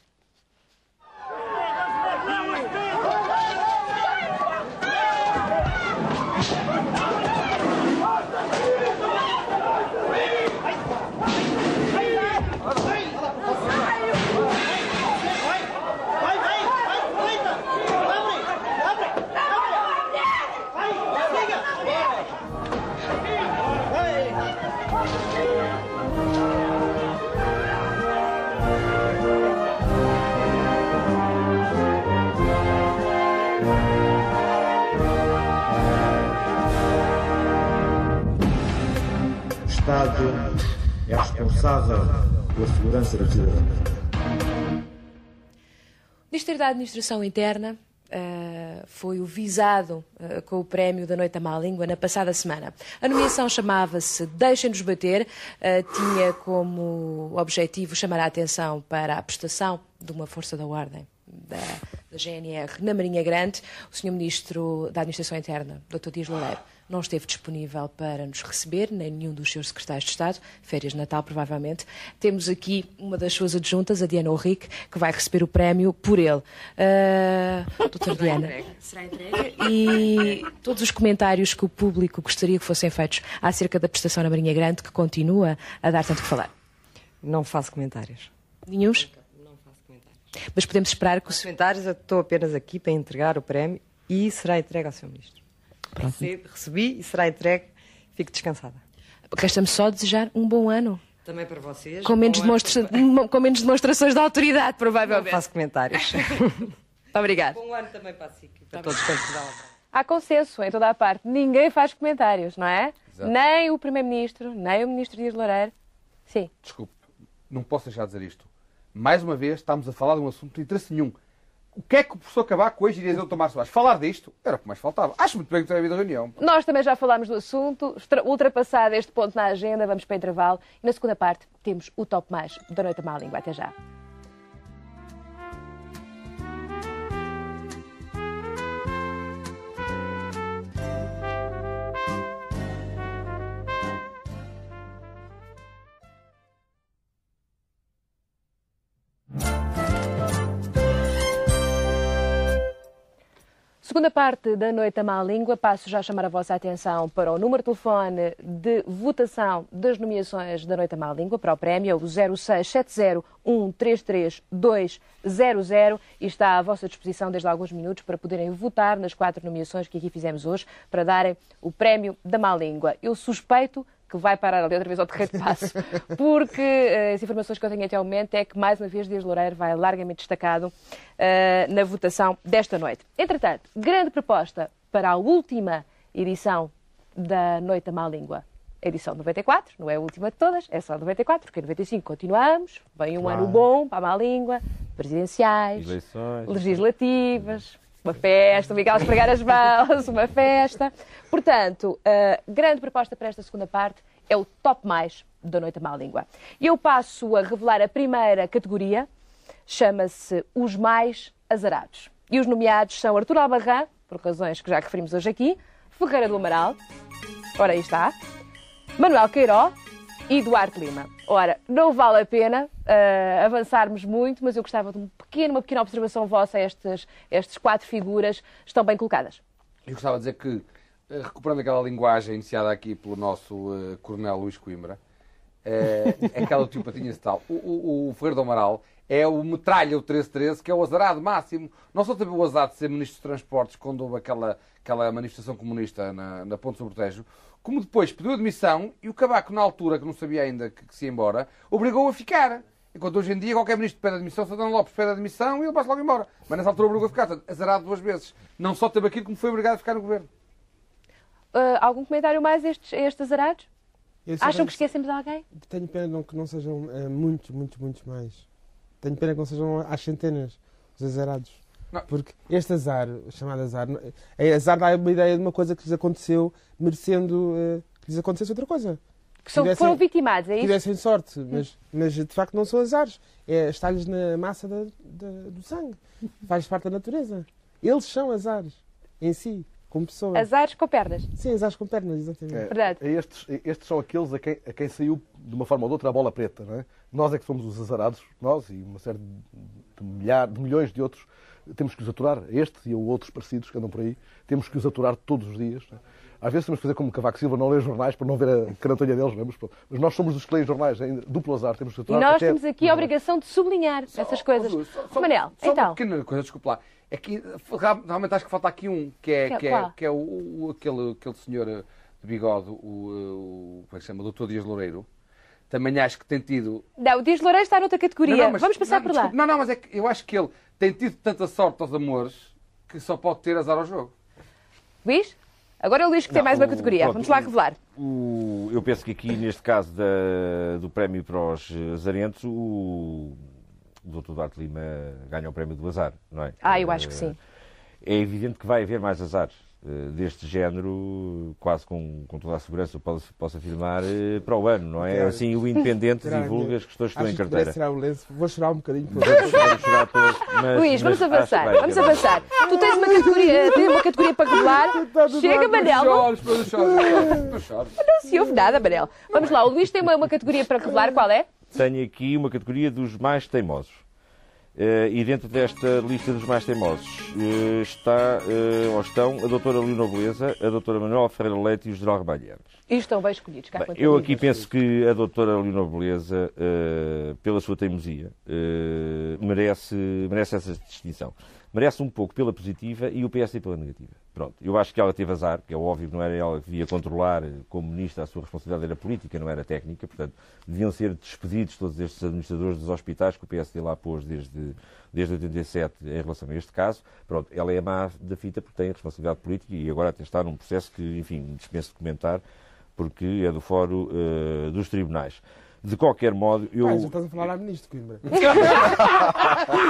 Da Administração Interna eh, foi o visado eh, com o prémio da Noite à Má Língua na passada semana. A nomeação chamava-se Deixem-nos Bater, eh, tinha como objetivo chamar a atenção para a prestação de uma força da ordem da, da GNR na Marinha Grande. O Sr. Ministro da Administração Interna, Dr. Dias Loureiro, não esteve disponível para nos receber, nem nenhum dos seus secretários de Estado, férias de Natal, provavelmente. Temos aqui uma das suas adjuntas, a Diana Henrique, que vai receber o prémio por ele. Uh, doutora Diana. Será entregue. E todos os comentários que o público gostaria que fossem feitos acerca da prestação na Marinha Grande, que continua a dar tanto que falar. Não faço comentários. Nenhuns? Mas podemos esperar que o Comentários, eu estou apenas aqui para entregar o prémio e será entregue ao Sr. Ministro. Recebi, recebi e será entregue. Fico descansada. Resta-me só desejar um bom ano. Também para vocês. Com menos, demonstra- com menos demonstrações de autoridade, Não provavelmente. faço comentários. Muito obrigada. Bom ano também para a SIC para todos quantos dão Há consenso em toda a parte. Ninguém faz comentários, não é? Exato. Nem o Primeiro-Ministro, nem o Ministro Dias Loureiro. Sim. Desculpe, não posso deixar de dizer isto. mais uma vez, estamos a falar de um assunto de interesse nenhum. O que é que o professor Cavaco hoje iria dizer ao Tomás Soares? Falar disto era o que mais faltava. Acho muito bem que tenha havido reunião. Nós também já falámos do assunto. Ultrapassado este ponto na agenda, vamos para o intervalo. E na segunda parte temos o top mais da Noite Má Língua. Até já. Segunda parte da Noite à Má Língua, passo já a chamar a vossa atenção para o número de telefone de votação das nomeações da Noite à Má Língua para o prémio, o 0670133200 e está à vossa disposição desde alguns minutos para poderem votar nas quatro nomeações que aqui fizemos hoje para darem o prémio da Má Língua. Eu suspeito que vai parar ali outra vez ao terreiro de passo, porque eh, as informações que eu tenho até ao momento é que, mais uma vez, Dias Loureiro vai largamente destacado eh, na votação desta noite. Entretanto, grande proposta para a última edição da Noite da Má Língua. Edição 94, não é a última de todas, é só 94, porque em 95 continuamos, vem um Claro. ano bom para a má língua, presidenciais, Eleições. legislativas, uma festa, o Miguel esfregar as mãos, uma festa. Portanto, a grande proposta para esta segunda parte é o top mais da Noite à Má Língua. Eu passo a revelar a primeira categoria, chama-se Os Mais Azarados. E os nomeados são Artur Albarrán, por razões que já referimos hoje aqui, Ferreira do Amaral, ora aí está, Manuel Queiró e Duarte Lima. Ora, não vale a pena ah, avançarmos muito, mas eu gostava de um pequeno, uma pequena observação vossa a estas, estas quatro figuras. Estão bem colocadas. Eu gostava de dizer que, eh, recuperando aquela linguagem iniciada aqui pelo nosso eh, Coronel Luís Coimbra, eh, aquela tiopatinha tal. O, o, o Ferreiro do Amaral é o metralha, o 1313, que é o azarado máximo. Não só teve o azar de ser Ministro dos Transportes quando houve aquela, aquela manifestação comunista na, na Ponte sobre como depois pediu admissão e o Cabaco, na altura, que não sabia ainda que, que se ia embora, obrigou a ficar. Enquanto hoje em dia qualquer ministro pede admissão, Santana Lopes pede admissão e ele passa logo embora. Mas nessa altura obrigou a ficar. Portanto, azarado duas vezes. Não só teve aquilo, como foi obrigado a ficar no governo. Ah, algum comentário mais a estes, a estes azarados? Acham que esquecemos de alguém? Tenho pena não, que não sejam eh, muitos, muitos, muitos mais. Tenho pena que não sejam às centenas os azarados. Porque este azar, chamado azar, não- é, azar dá uma ideia de uma coisa que lhes aconteceu, merecendo eh, que lhes acontecesse outra coisa. Que são- foram vitimados, é isso? Tivessem sorte, mas, mas de facto não são azares. É, está-lhes na massa da- da- do sangue. Faz parte da natureza. Eles são azares em si, como pessoas. Azares com pernas. Sim, azares com pernas, exatamente. É, Verdade. é estes, é- estes são aqueles a quem, a quem saiu, de uma forma ou de outra, a bola preta. Não é? Nós é que somos os azarados, nós e uma série de, milhar, de milhões de outros, temos que os aturar. Estes e outros parecidos que andam por aí, temos que os aturar todos os dias. não é? Às vezes temos que fazer como Cavaco Silva, não ler jornais para não ver a carantonha deles, vamos, pronto. mas nós somos os que leem jornais, ainda, duplo azar, temos que E aturar nós até- temos aqui a obrigação de sublinhar essas coisas. Manel, Só então. uma pequena coisa, desculpa lá. É que real- realmente acho que falta aqui um, que é, Que- que é, que é o, o- aquele, aquele senhor eh, de bigode, o, o, como é que se chama? O doutor Dias Loureiro. Também acho que tem tido. Não, o Dias Loureiro está noutra categoria. Não, não, mas- Vamos passar não, por lá. Não, não, mas é que eu acho que ele tem tido tanta sorte aos amores que só pode ter azar ao jogo. Luís? Agora é o Luís que tem Não, mais uma o- categoria. pronto, Vamos lá revelar. O- eu penso que aqui, neste caso da- do prémio para os azarentos, o, o Dr. Duarte Lima ganha o prémio do azar, não é? Ah, eu acho que Eh, sim. É evidente que vai haver mais azares eh, deste género, quase com, com toda a segurança, posso, posso afirmar, eh, para o ano, não é? Assim, o Independente divulga as questões que estão em que carteira. o lenço. Vou chorar um bocadinho. por Vamos, chorar todos, mas- Luís, vamos mas avançar. que vai Vamos haver. avançar. Tu tens uma categoria, tens uma categoria para revelar. Chega, Manel. Não se ouve nada, Manel. Vamos lá, o Luís tem uma, uma categoria para revelar. Qual é? Tenho aqui uma categoria dos mais teimosos. Eh, e dentro desta lista dos mais teimosos eh, está, eh, ou estão a doutora Leonor Beleza, a doutora Manuela Ferreira Leite e o general Ramalheiros. E estão bem escolhidos. Cá Bem, eu aqui penso que a doutora Leonor Beleza, pela sua teimosia, merece, merece essa distinção. Merece um pouco pela positiva e o PSD pela negativa. Pronto, eu acho que ela teve azar, que é óbvio que não era ela que devia controlar como ministra, a sua responsabilidade era política, não era técnica, portanto, deviam ser despedidos todos estes administradores dos hospitais que o PSD lá pôs desde, desde 87 em relação a este caso. Pronto, ela é má da fita porque tem a responsabilidade política e agora até está num processo que, enfim, dispenso de comentar, porque é do Fórum eh, dos Tribunais. De qualquer modo, eu. Pai, já estás a falar à ministro, Coimbra.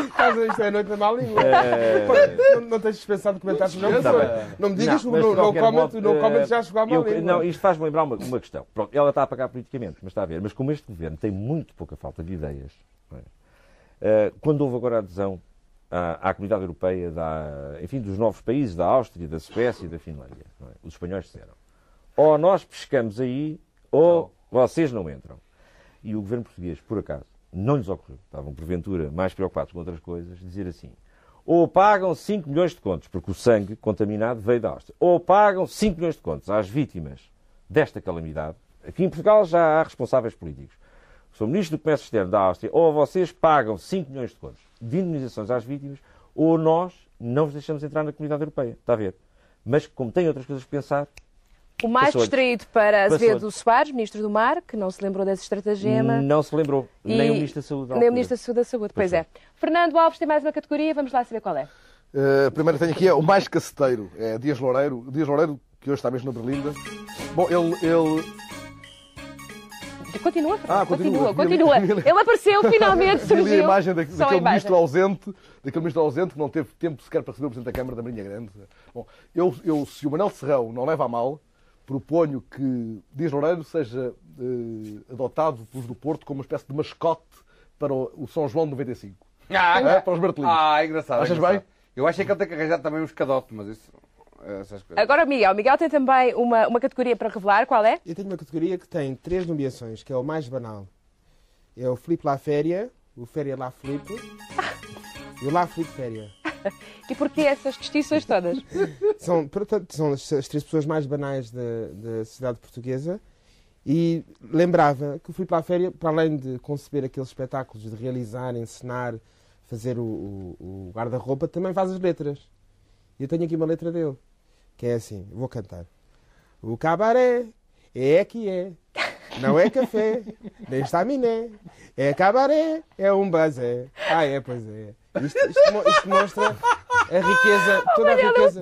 Estás a isto é a noite da má língua. Eh, Pá, Não, não tens dispensado de comentários não, Tá bem. não me digas Não, que mas o de no, no qualquer comment, modo, no comment eh, já chegou à má eu- língua. Não, isto faz-me lembrar uma, uma questão. Pronto, ela está a pagar politicamente, mas está a ver. Mas como este governo tem muito pouca falta de ideias, não é? Eh, quando houve agora a adesão à, à comunidade europeia, da, enfim, dos novos países, da Áustria, da Suécia e da Finlândia, não é? os espanhóis disseram: ou nós pescamos aí, ou vocês não entram. E o governo português, por acaso, não lhes ocorreu, estavam porventura mais preocupados com outras coisas, dizer assim: ou pagam 5 milhões de contos, porque o sangue contaminado veio da Áustria, ou pagam 5 milhões de contos às vítimas desta calamidade. Aqui em Portugal já há responsáveis políticos. Sou ministro do Comércio Externo da Áustria, ou vocês pagam 5 milhões de contos de indemnizações às vítimas, ou nós não vos deixamos entrar na comunidade europeia. Está a ver? Mas como tem outras coisas a pensar, O mais distraído para Azevedo. Soares, Ministro do Mar, que não se lembrou desse estratagema. não se lembrou. Nem E- o Ministro da Saúde. Nem o. Ministro da Saúde, da Saúde. Pois é. Fernando Alves tem mais uma categoria, vamos lá saber qual é. Uh, primeiro tenho aqui é o mais caceteiro, é Dias Loureiro. Dias Loureiro, que hoje está mesmo na Berlinda. Bom, ele. ele... Continua, Fernando. Ah, continua, continua. continua. Ele apareceu, finalmente surgiu. a imagem da, a daquele imagem. ministro ausente, daquele ministro ausente que não teve tempo sequer para receber o Presidente da Câmara da Marinha Grande. Bom, eu, eu, se o Manel Serrão não leva a mal, proponho que Dias Loureiro seja eh, adotado pelos do Porto como uma espécie de mascote para o, São João de 95. Ah, É, para os Bertelinhos. Ah, engraçado. Achas engraçado. bem? Eu achei que ele tem que arranjar também um escadote, mas isso. Essas coisas. Agora o Miguel. Miguel tem também uma, uma categoria para revelar. Qual é? Eu tenho uma categoria que tem três nomeações, que é o mais banal. É o Filipe La Féria, o Féria La Filipe e o La Filipe Féria. E porquê essas distinções todas? São, portanto, são as, três pessoas mais banais da, da sociedade portuguesa e lembrava que o Filipe La Féria, para além de conceber aqueles espetáculos, de realizar, encenar, fazer o, o- o guarda-roupa, também faz as letras. E eu tenho aqui uma letra dele, que é assim, vou cantar. O cabaré é que é, não é café, nem estaminé. É cabaré, é um bazé. Ah, é, pois é. Isto, isto isto mostra a riqueza, toda a Manel, riqueza.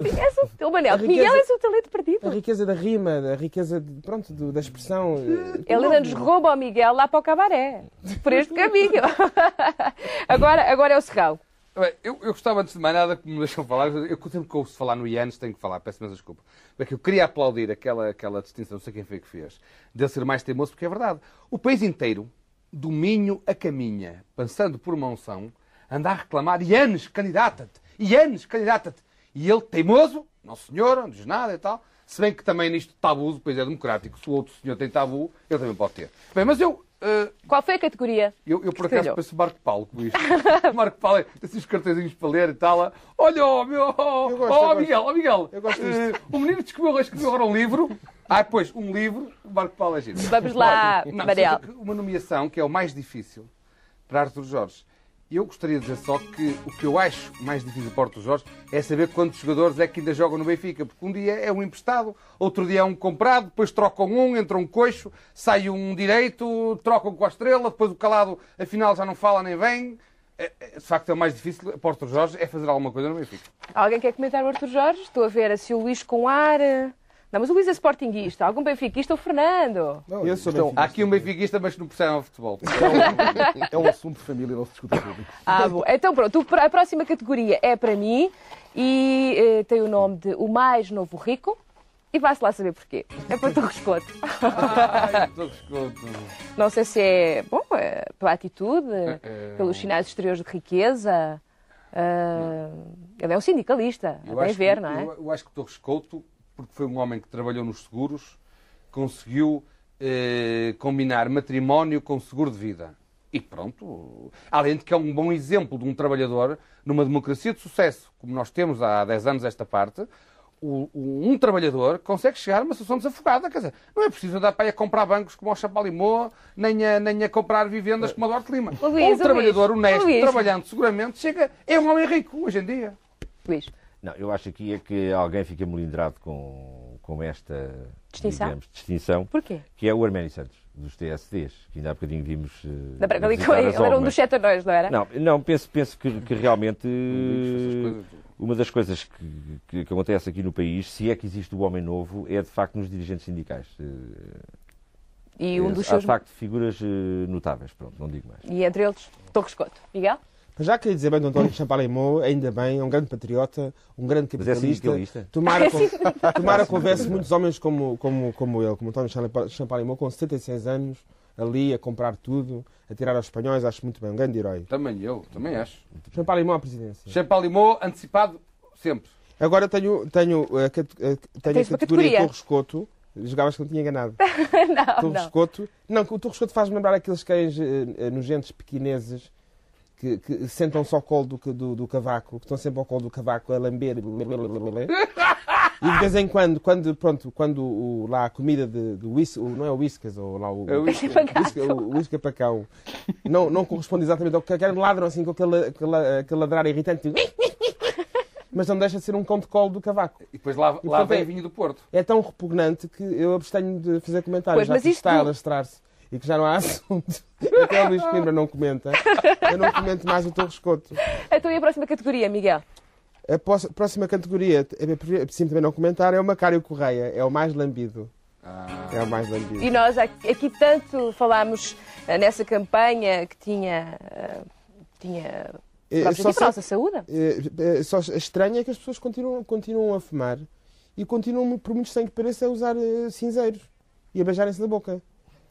é o Manel, a Miguel é seu talento perdido. A riqueza da rima, a riqueza de- pronto, do- da expressão. eh, Ele ainda nos rouba o Miguel lá para o cabaré. Por este caminho. agora, agora é o Serrão. Bem, Eu, eu gostava, antes de mais nada, que me deixam falar, eu sempre que ouço falar no Ianes tenho que falar, peço imensa desculpa. É que eu queria aplaudir aquela, aquela distinção, não sei quem foi que fez, dele ser mais teimoso, porque é verdade. O país inteiro, do Minho a Caminha, passando por Monção, anda a reclamar, Ianes, candidata-te, Ianes, candidata-te. E ele, teimoso, não senhor, não diz nada e tal, se bem que também nisto tabu, o país é democrático, se o outro senhor tem tabu, ele também pode ter. Bem, mas eu... eh, Qual foi a categoria? eu, eu por que acaso escolheu? penso o Marco Paulo com isto. O Marco Paulo assim os cartõezinhos para ler e tal. Olha, oh, meu, oh, gosto, oh, eu gosto. Miguel, oh, Miguel. Eu gosto eh, o menino escreveu, escreveu agora um livro. Ah, pois, um livro. O Marco Paulo é giro. Vamos lá, que Uma nomeação que é o mais difícil para Arthur Jorge. Eu gostaria de dizer só que o que eu acho mais difícil para Arthur Jorge é saber quantos jogadores é que ainda jogam no Benfica. Porque um dia é um emprestado, outro dia é um comprado, depois trocam um, entra um coxo, sai um direito, trocam com a estrela, depois o calado afinal já não fala nem vem. É, é, De facto, é o mais difícil para o Jorge é fazer alguma coisa no Benfica. Alguém quer comentar o Arthur Jorge? Estou a ver se o Luís com ar. Não, mas o Luís é sportinguista. Algum benfiquista? O Fernando. Eu sou Então, há aqui um benfiquista, mas que não percebem ao futebol. É um assunto de família, não se discute em público. Ah, bom. Então pronto, o- a próxima categoria é para mim e eh, tem o nome de O Mais Novo Rico. E vai-se lá saber porquê. É para tu rescoto. Ai, estou escuto. Não sei se é, bom, é pela atitude, é. pelos sinais exteriores de riqueza. ah, ele é um sindicalista, a Eu bem acho ver, que- não é? Eu, eu acho que Torres Couto, porque foi um homem que trabalhou nos seguros, conseguiu eh, combinar matrimónio com seguro de vida. E pronto. Além de que é um bom exemplo de um trabalhador numa democracia de sucesso, como nós temos há 10 anos esta parte, o- o- um trabalhador consegue chegar a uma situação desafogada. Quer dizer, não é preciso andar para aí a comprar bancos como o Chapalimau, nem a, nem a comprar vivendas como a Duarte Lima. Luís, um trabalhador Luís, honesto, Luís. trabalhando seguramente, chega, é um homem rico hoje em dia. Luís. Não, eu acho aqui é que alguém fica melindrado com, com esta Distinção? digamos, distinção, Porquê? que é o Arménio Santos, dos TSDs, que ainda há bocadinho vimos. eh, Da Branca visitar as Ele era um dos setanóis, não era? Não, não penso, penso que, que realmente uma das coisas que, que, que acontece aqui no país, se é que existe o homem novo, é de facto nos dirigentes sindicais. Eh, E um Eh, dos Há, seus... de facto, figuras eh, notáveis. Pronto, não digo mais. E entre eles, Torres Couto. Miguel? Mas já queria dizer bem do António Champalimau, ainda bem, é um grande patriota, um grande Mas é capitalista. sindicalista? Tomara, É con- sindicalista. tomara que houvesse muitos homens como, como, como ele, como António Champa- Champalimau, com 76 anos, ali a comprar tudo, a tirar aos espanhóis, acho muito bem, um grande herói. Também eu, também acho. Champalimau à presidência. Champalimau antecipado sempre. Agora tenho, tenho, a, cate- a- tenho a categoria? Torres Couto. Jogavas que não tinha enganado. não, Torres não. Couto. Não, que o Torres Couto faz-me lembrar aqueles cães eh, eh, nojentos pequineses que, que sentam só ao colo do, do, do cavaco, que estão sempre ao colo do cavaco a lamber. E de vez em quando, quando, pronto, quando o, lá a comida de, do whisky, o- não é o whiskas, ou lá o, É o whisky. whisky para cão, não, não corresponde exatamente ao que quero, ladram assim com aquele, aquele, aquele ladrar irritante, mas não deixa de ser um cão de colo do cavaco. E depois lá, E, lá portanto, vem é- vinho do Porto. É tão repugnante que eu abstenho de fazer comentários, Pois, já mas que isto está a alastrar-se e que já não há assunto. Até o Luís Coimbra não comenta. Eu não comento mais o Torres Couto. Então e a próxima categoria, Miguel? A próxima categoria, é preciso também não comentar, é o Macário Correia. É o mais lambido. É o mais lambido. E nós aqui, aqui tanto falámos eh, nessa campanha que tinha... eh, tinha É, só para a nossa saúde. é, é, só estranho é que as pessoas continuam, continuam a fumar e continuam, por muito estranho que pareça, a usar eh, cinzeiros e a beijarem-se na boca.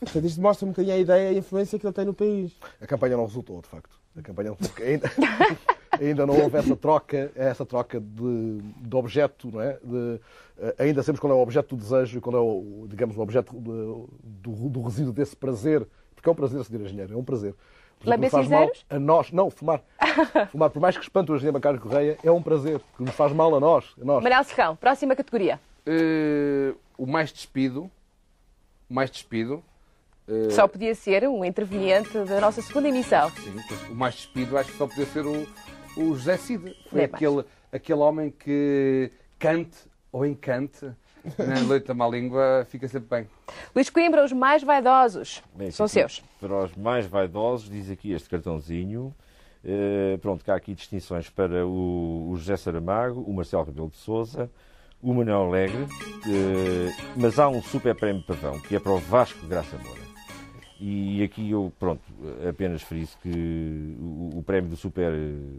Portanto, isto mostra um bocadinho a ideia e a influência que ele tem no país. A campanha não resultou, de facto. A campanha não resultou. Ainda, ainda não houve essa troca, essa troca de, de objeto, não é? De, eh, ainda sabemos qual é o objeto do desejo e qual é o, digamos, o objeto de- do, do resíduo desse prazer. Porque é um prazer acender a engenheiro, é um prazer. Lamber nos faz mal cinzeiros? a nós. Não, fumar. fumar, por mais que espante o engenheiro Macário Correia, é um prazer. Que nos faz mal a nós. A nós. Manel Serrão, próxima categoria. Eh, o mais despido. O mais despido. Eh, Só podia ser um interveniente da nossa segunda emissão. Sim, o mais despido acho que só podia ser o, o José Cid. Foi mais. aquele, aquele homem que cante ou encante na leite da má língua fica sempre bem. Luís Coimbra, os mais vaidosos. Bem, São seus. Para os mais vaidosos, diz aqui este cartãozinho. eh, pronto, que há aqui distinções para o, o José Saramago, o Marcelo Rebelo de Souza, o Manuel Alegre, eh, mas há um super prémio pavão, que é para o Vasco de Graça Moura. E aqui eu, pronto, apenas friso que o, o prémio do super,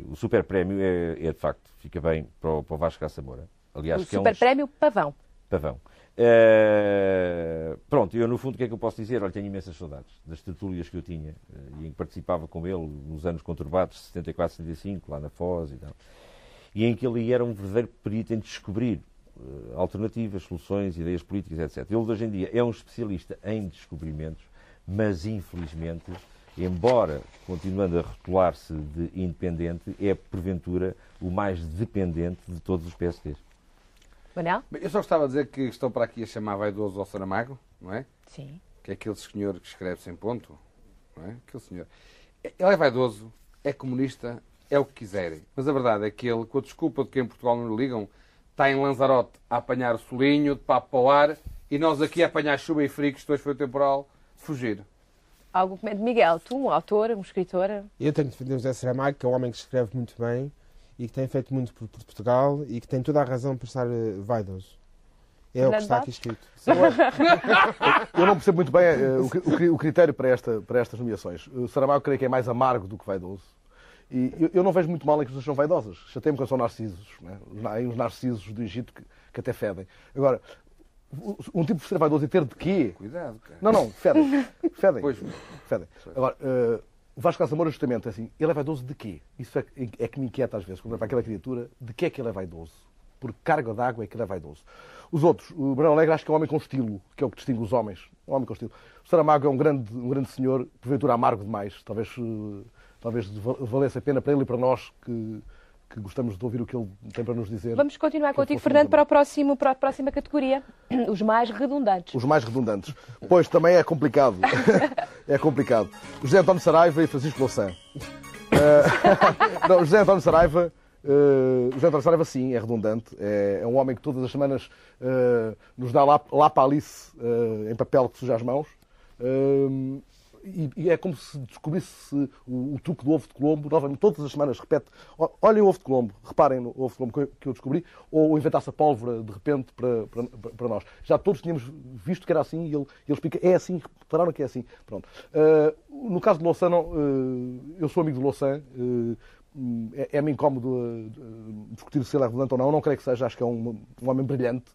o super prémio é, é, de facto, fica bem para o, para o Vasco Graça Moura. Aliás, o que é um super prémio Pavão. Pavão. Eh, pronto, eu no fundo o que é que eu posso dizer? Olha, tenho imensas saudades das tertúlias que eu tinha eh, e em que participava com ele nos anos conturbados, 74, 75, lá na Foz e tal. E em que ele era um verdadeiro perito em descobrir eh, alternativas, soluções, ideias políticas, etc. Ele hoje em dia é um especialista em descobrimentos, mas infelizmente, embora continuando a rotular-se de independente, é porventura o mais dependente de todos os PSDs. Manel? Bem, Eu só gostava de dizer que estou para aqui a chamar vaidoso ao Saramago, não é? Sim. Que é aquele senhor que escreve sem ponto, não é? Aquele senhor. Ele é vaidoso, é comunista, é o que quiserem. Mas a verdade é que ele, com a desculpa de que em Portugal não lhe ligam, está em Lanzarote a apanhar o solinho, de papo para o ar, e nós aqui a apanhar chuva e frio, que isto hoje foi o temporal, fugir. Algum comento? Miguel, tu, um autor, um escritor. Eu tenho de defender o José Saramago, que é um homem que escreve muito bem e que tem feito muito por, por Portugal e que tem toda a razão por estar eh, vaidoso. É o que está aqui escrito. Eu não percebo muito bem eh, o, o cri- o critério para, esta, para estas nomeações. O Saramago creio que é mais amargo do que vaidoso. E eu, eu não vejo muito mal em que as pessoas são vaidosas. Chatei-me quando são narcisos. Né? Os na- Há uns narcisos do Egito que, que até fedem. Agora, um tipo de ser vaidoso e ter de quê? Cuidado, cara. Não, não, fedem. Fedem. Pois. Fedem. Agora, eh, o Vasco Moura, justamente, assim, ele é vaidoso de quê? Isso é, que- é que me inquieta às vezes, quando é para aquela criatura, de que é que ele é vaidoso? Por carga d'água é que ele é vaidoso. Os outros, o Bruno Alegre acho que é um homem com estilo, que é o que distingue os homens. Um homem com estilo. O Saramago é um grande, um grande senhor, porventura amargo demais. Talvez, eh, talvez val- valesse a pena para ele e para nós que, que gostamos de ouvir o que ele tem para nos dizer. Vamos continuar contigo, Fernando, para, o próximo, para a próxima categoria. Os mais redundantes. Os mais redundantes. Pois também é complicado. é complicado. José António Saraiva e Francisco Louçã. Eh, não, José António Saraiva. eh, José António Saraiva, sim, é redundante. É, é um homem que todas as semanas eh, nos dá lá, lá para Alice eh, em papel que suja as mãos. Eh, e, e é como se descobrisse o, o truque do ovo de Colombo, novamente, todas as semanas repete, "Ó, olhem o ovo de Colombo, reparem no ovo de Colombo que eu- que eu descobri, ou inventasse a pólvora de repente para, para, para nós. Já todos tínhamos visto que era assim e ele, ele explica, é assim, repararam que é assim. Pronto. Ah, no caso de Louçã, não, ah, eu sou amigo de Louçã, ah, é- é-me incómodo ah, ah, discutir se ele é relevante ou não, eu não creio que seja, acho que é um, um homem brilhante.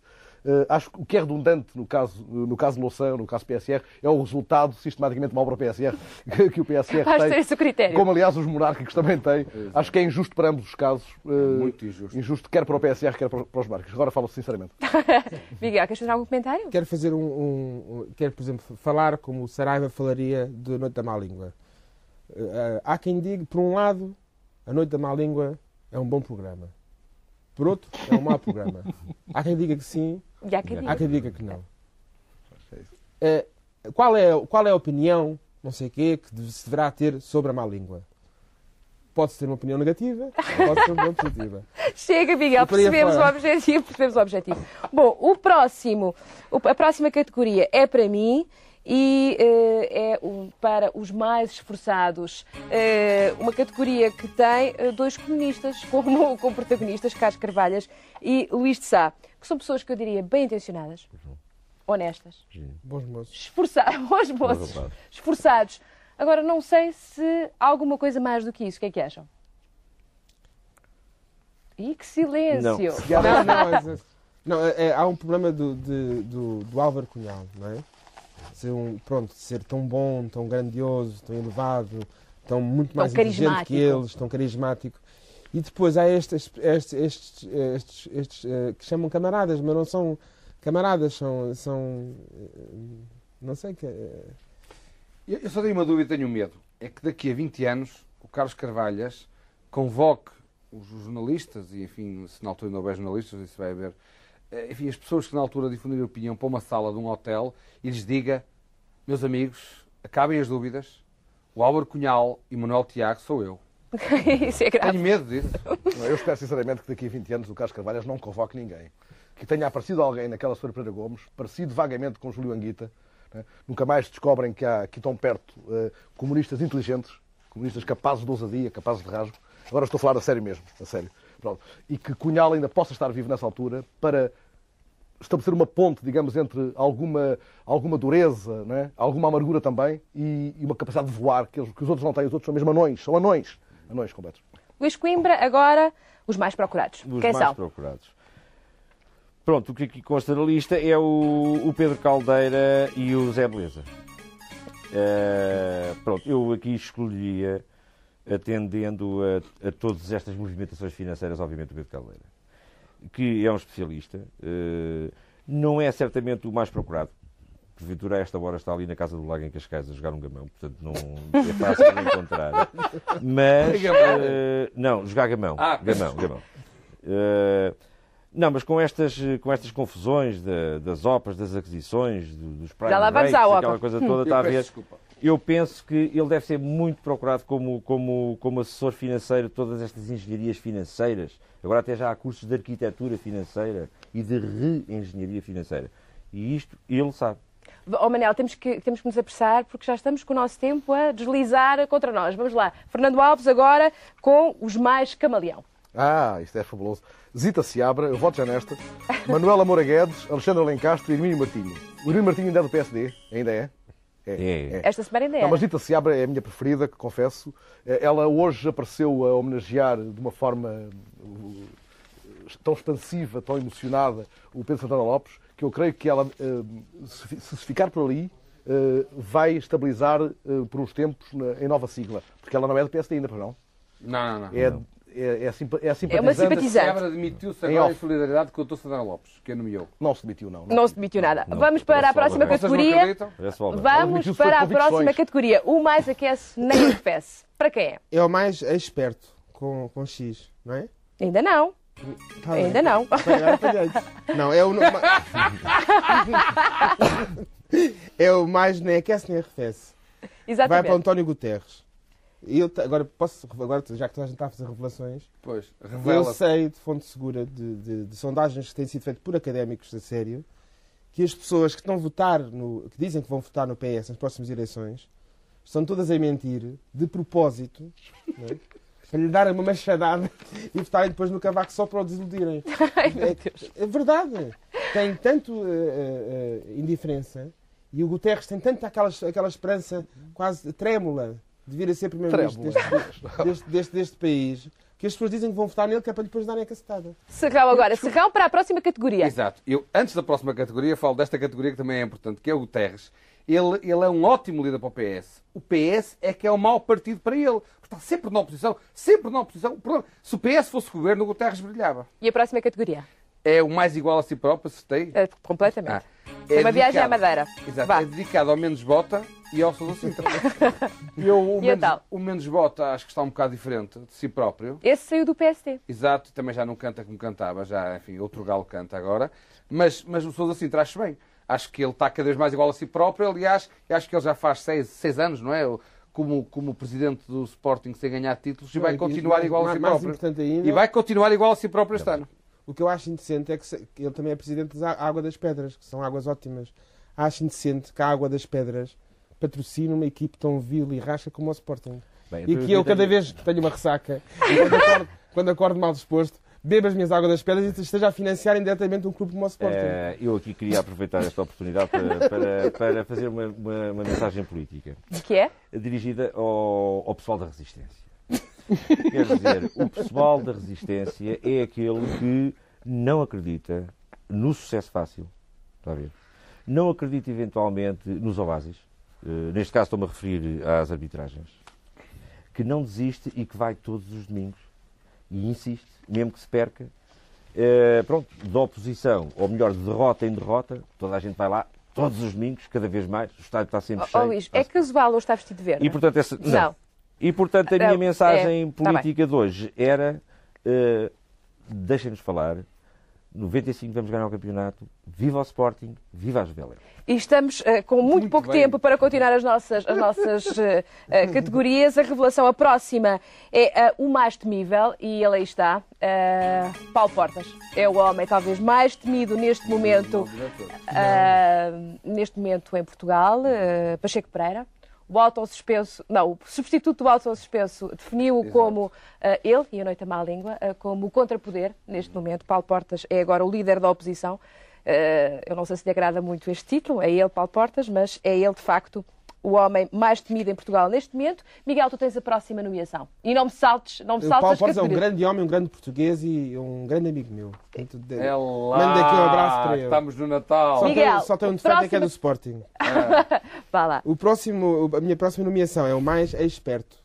Uh, acho que o que é redundante no caso, no caso de Louçã, no caso PSR, é o resultado sistematicamente mau para o PSR que, que o PSR tem. esse o critério. Como, aliás, os monárquicos também têm. Acho que é injusto para ambos os casos. uh, Muito injusto. Injusto quer para o PSR, quer para, os monárquicos. Agora falo sinceramente. Miguel, queres fazer algum comentário? Quero fazer um, um- um- Quero, por exemplo, falar como o Saraiva falaria de Noite da Má Língua. Eh, há quem diga, por um lado, a Noite da Má Língua é um bom programa. Por outro, é um mau programa. Há quem diga que sim, E há quem diga. há quem diga que não. Eh, qual, é, qual é a opinião, não sei o quê, que se deverá ter sobre a má língua? Pode-se ter uma opinião negativa, pode ter uma opinião positiva. Chega, Miguel, percebemos o objetivo, percebemos o objetivo. Bom, o próximo, a próxima categoria é para mim e eh, é o- para os mais esforçados. Eh, uma categoria que tem eh, dois comunistas como, como protagonistas, Carlos Carvalhas e Luís de Sá, que são pessoas que eu diria bem intencionadas, honestas, Bons moços. esforçados, bons moços, esforçados. Agora, não sei se há alguma coisa mais do que isso. O que é que acham? Ih, que silêncio! Não, não, é- não, é- é- há um problema do, de- do, do Álvaro Cunhal, não é? Ser um, pronto, ser tão bom, tão grandioso, tão elevado, tão muito Tão mais inteligente que eles, tão carismático. E depois há estes, estes, estes, estes, estes, eh, que chamam camaradas, mas não são camaradas, são. são eh, não sei que. eh, Eu eu só tenho uma dúvida tenho medo. É que daqui a 20 anos o Carlos Carvalhas convoque os jornalistas, e enfim, se na altura não houver jornalistas, isso vai haver, eh, enfim, as pessoas que na altura difundirem opinião para uma sala de um hotel e lhes diga, meus amigos, acabem as dúvidas, o Álvaro Cunhal e Manuel Tiago sou eu. Isso é grave. Tenho medo disso. Eu espero sinceramente que daqui a 20 anos o Carlos Carvalhas não convoque ninguém. Que tenha aparecido alguém naquela Sra. Pereira Gomes, parecido vagamente com Júlio Anguita. né? Nunca mais descobrem que há aqui tão perto eh, comunistas inteligentes, comunistas capazes de ousadia, capazes de rasgo. Agora estou a falar a sério mesmo, a sério. Pronto. E que Cunhal ainda possa estar vivo nessa altura para estabelecer uma ponte, digamos, entre alguma, alguma dureza, não é? alguma amargura também e, e uma capacidade de voar que, eles- que os outros não têm. Os outros são mesmo anões, são anões. Anões completos. Luís Coimbra, agora os mais procurados. Os Quem mais são? procurados. Pronto, o que aqui consta na lista é o, o Pedro Caldeira e o Zé Beleza. Eh, pronto, eu aqui escolheria, atendendo a, a todas estas movimentações financeiras, obviamente, o Pedro Caldeira, que é um especialista. eh, não é certamente o mais procurado. Porventura, a esta hora está ali na Casa do Lago em Cascais a jogar um gamão, portanto não é fácil de encontrar. Mas. Eh, não, jogar gamão. Ah, gamão, gamão. Eh, não, mas com estas, com estas confusões da- das OPAs, das aquisições, do- dos prime Já lá vamos à OPA. coisa toda, está a ver. desculpa. Eu penso que ele deve ser muito procurado como, como, como assessor financeiro de todas estas engenharias financeiras. Agora até já há cursos de arquitetura financeira e de reengenharia financeira. E isto ele sabe. Oh, Manel, temos que, temos que nos apressar porque já estamos com o nosso tempo a deslizar contra nós. Vamos lá. Fernando Alves agora com os mais camaleão. Ah, isto é fabuloso. Zita Seabra, eu voto já nesta. Manuela Moura Guedes, Alexandre Alencastro e Hermínio Martinho. O Hermínio Martinho ainda é do PSD? Ainda é? É. Esta semana ainda Não, é. mas Zita Seabra é a minha preferida, que confesso. Eh, Ela hoje apareceu a homenagear de uma forma uh, tão expansiva, tão emocionada, o Pedro Santana Lopes, que eu creio que ela, eh, se fi- se ficar por ali, eh, vai estabilizar eh, por uns tempos em nova sigla. Porque ela não é do PSD ainda, não? Não, não, não. É, Não. é, é, simpa- é uma simpatizante. simpatizante. Seabra admitiu-se Em agora em off. solidariedade com o Dr. Santana Lopes, que a nomeou. Não se demitiu, não. Não se demitiu nada. Vamos para a próxima não categoria. Vamos para a próxima categoria. O mais aquece nem arrefece. Para quem é? É o mais esperto, com, com X, não é? Ainda não. Tá bem. Ainda não. Foi, agora falhei. Não, é o. é o mais nem aquece nem arrefece. Exatamente. Vai para o António Guterres. E eu, agora, posso, agora, já que toda a gente está a fazer revelações, Pois, eu revela sei de fonte segura de, de- de sondagens que têm sido feitas por académicos a sério que as pessoas que estão a votar, no, que dizem que vão votar no PS nas próximas eleições, estão todas a mentir, de propósito, não é? Para lhe darem uma machadada e votarem depois no cavaco só para o desiludirem. é, é verdade. Tem tanto uh, uh, indiferença e o Guterres tem tanta aquela, aquela esperança quase trémula de vir a ser primeiro-ministro deste, deste, deste, deste país que as pessoas dizem que vão votar nele, que é para lhe depois darem a cacetada. Serrão agora. Serrão para a próxima categoria. Exato. Eu, antes da próxima categoria, falo desta categoria que também é importante, que é o Guterres. Ele, ele é um ótimo líder para o PS. O PS é que é o mau partido para ele. Está sempre na oposição, sempre na oposição. Se o PS fosse governo, o Guterres brilhava. E a próxima categoria? É o mais igual a si próprio, acertei? É, completamente. Ah, é uma viagem à Madeira. Exato. Vá. É dedicado ao menos bota e ao Sousa Sintra. eu, o, e menos, o menos bota acho que está um bocado diferente de si próprio. Esse saiu do PSD. Exato, também já não canta como cantava, já, enfim, outro galo canta agora. Mas, mas o Sousa Sintra acho bem. Acho que ele está cada vez mais igual a si próprio. Aliás, acho que ele já faz seis, seis anos, não é? Como, como presidente do Sporting sem ganhar títulos e vai continuar mais, igual a si próprio. Ainda, e vai continuar igual a si próprio este ano. O que eu acho indecente é que ele também é presidente da Água das Pedras, que são águas ótimas. Acho indecente que a Água das Pedras patrocine uma equipe tão vil e racha como o Sporting. Bem, e que eu, cada vez tenho uma ressaca, quando acordo, quando acordo mal disposto, beba as minhas águas das pedras e esteja a financiar indiretamente um clube como o Sporting. Uh, eu aqui queria aproveitar esta oportunidade para, para, para fazer uma, uma, uma, mensagem política. Que é? Dirigida ao, ao pessoal da resistência. Quer dizer, o pessoal da resistência é aquele que não acredita no sucesso fácil. Está a ver? Não acredita eventualmente nos oásis. Uh, neste caso estou-me a referir às arbitragens. Que não desiste e que vai todos os domingos. E insiste, mesmo que se perca. Uh, pronto, da oposição, ou melhor, de derrota em derrota, toda a gente vai lá todos os domingos, cada vez mais. O estádio está sempre oh, cheio. Oh, Luís, é casual ou está vestido de verde? E portanto, essa, não. não. E portanto, a minha mensagem é, política tá de hoje era: uh, deixem-nos falar, 95 vamos ganhar o campeonato. Viva o Sporting, viva a Juveléu. E estamos uh, com muito, muito pouco bem. tempo para continuar as nossas, as nossas uh, uh, categorias. A revelação, a próxima, é o mais temível, e ele aí está. Paulo Portas. É o homem talvez mais temido neste momento, neste momento em Portugal. Pacheco Pereira o autossuspenso, não, o substituto do autossuspenso definiu-o como uh, ele, e a noite a má língua, uh, como o contrapoder neste momento. Paulo Portas é agora o líder da oposição. Uh, eu não sei se lhe agrada muito este título, é ele, Paulo Portas, mas é ele, de facto, o homem mais temido em Portugal neste momento. Miguel, tu tens a próxima nomeação. E não me saltes, não me saltes o Paulo Portas é um grande homem, um grande português e um grande amigo meu. É lá, Manda aqui um abraço para ele. Estamos no Natal. Só Miguel, tem, só tem um defeito próximo... é que é do Sporting. É. Vá lá. O próximo, a minha próxima nomeação é o mais esperto.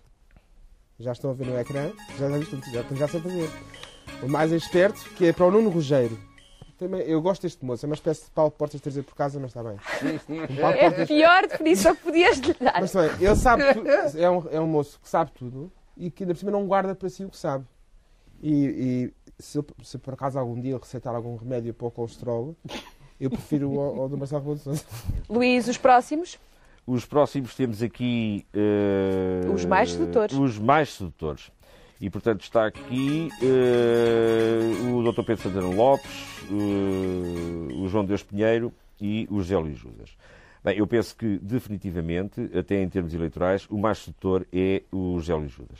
Já estão a ver no ecrã? Já, já, já, já sei fazer. O mais esperto, que é para o Nuno Rogério. Também, eu gosto deste moço, é uma espécie de Paulo Portas trazer por casa, mas está bem. é a pior definição que podias lhe dar. Mas também, ele sabe é um, é um moço que sabe tudo e que ainda por cima não guarda para si o que sabe. E, e se, se, por acaso algum dia ele receitar algum remédio para o colesterol, eu prefiro o, o do Marcelo Rebelo de Sousa. Luís, os próximos? Os próximos temos aqui... Uh, os mais sedutores. Os mais sedutores. E, portanto, está aqui uh, o Dr. Pedro Santana Lopes, uh, o João Deus Pinheiro e o José Luís Judas. Bem, eu penso que, definitivamente, até em termos eleitorais, o mais sedutor é o José Luís Judas.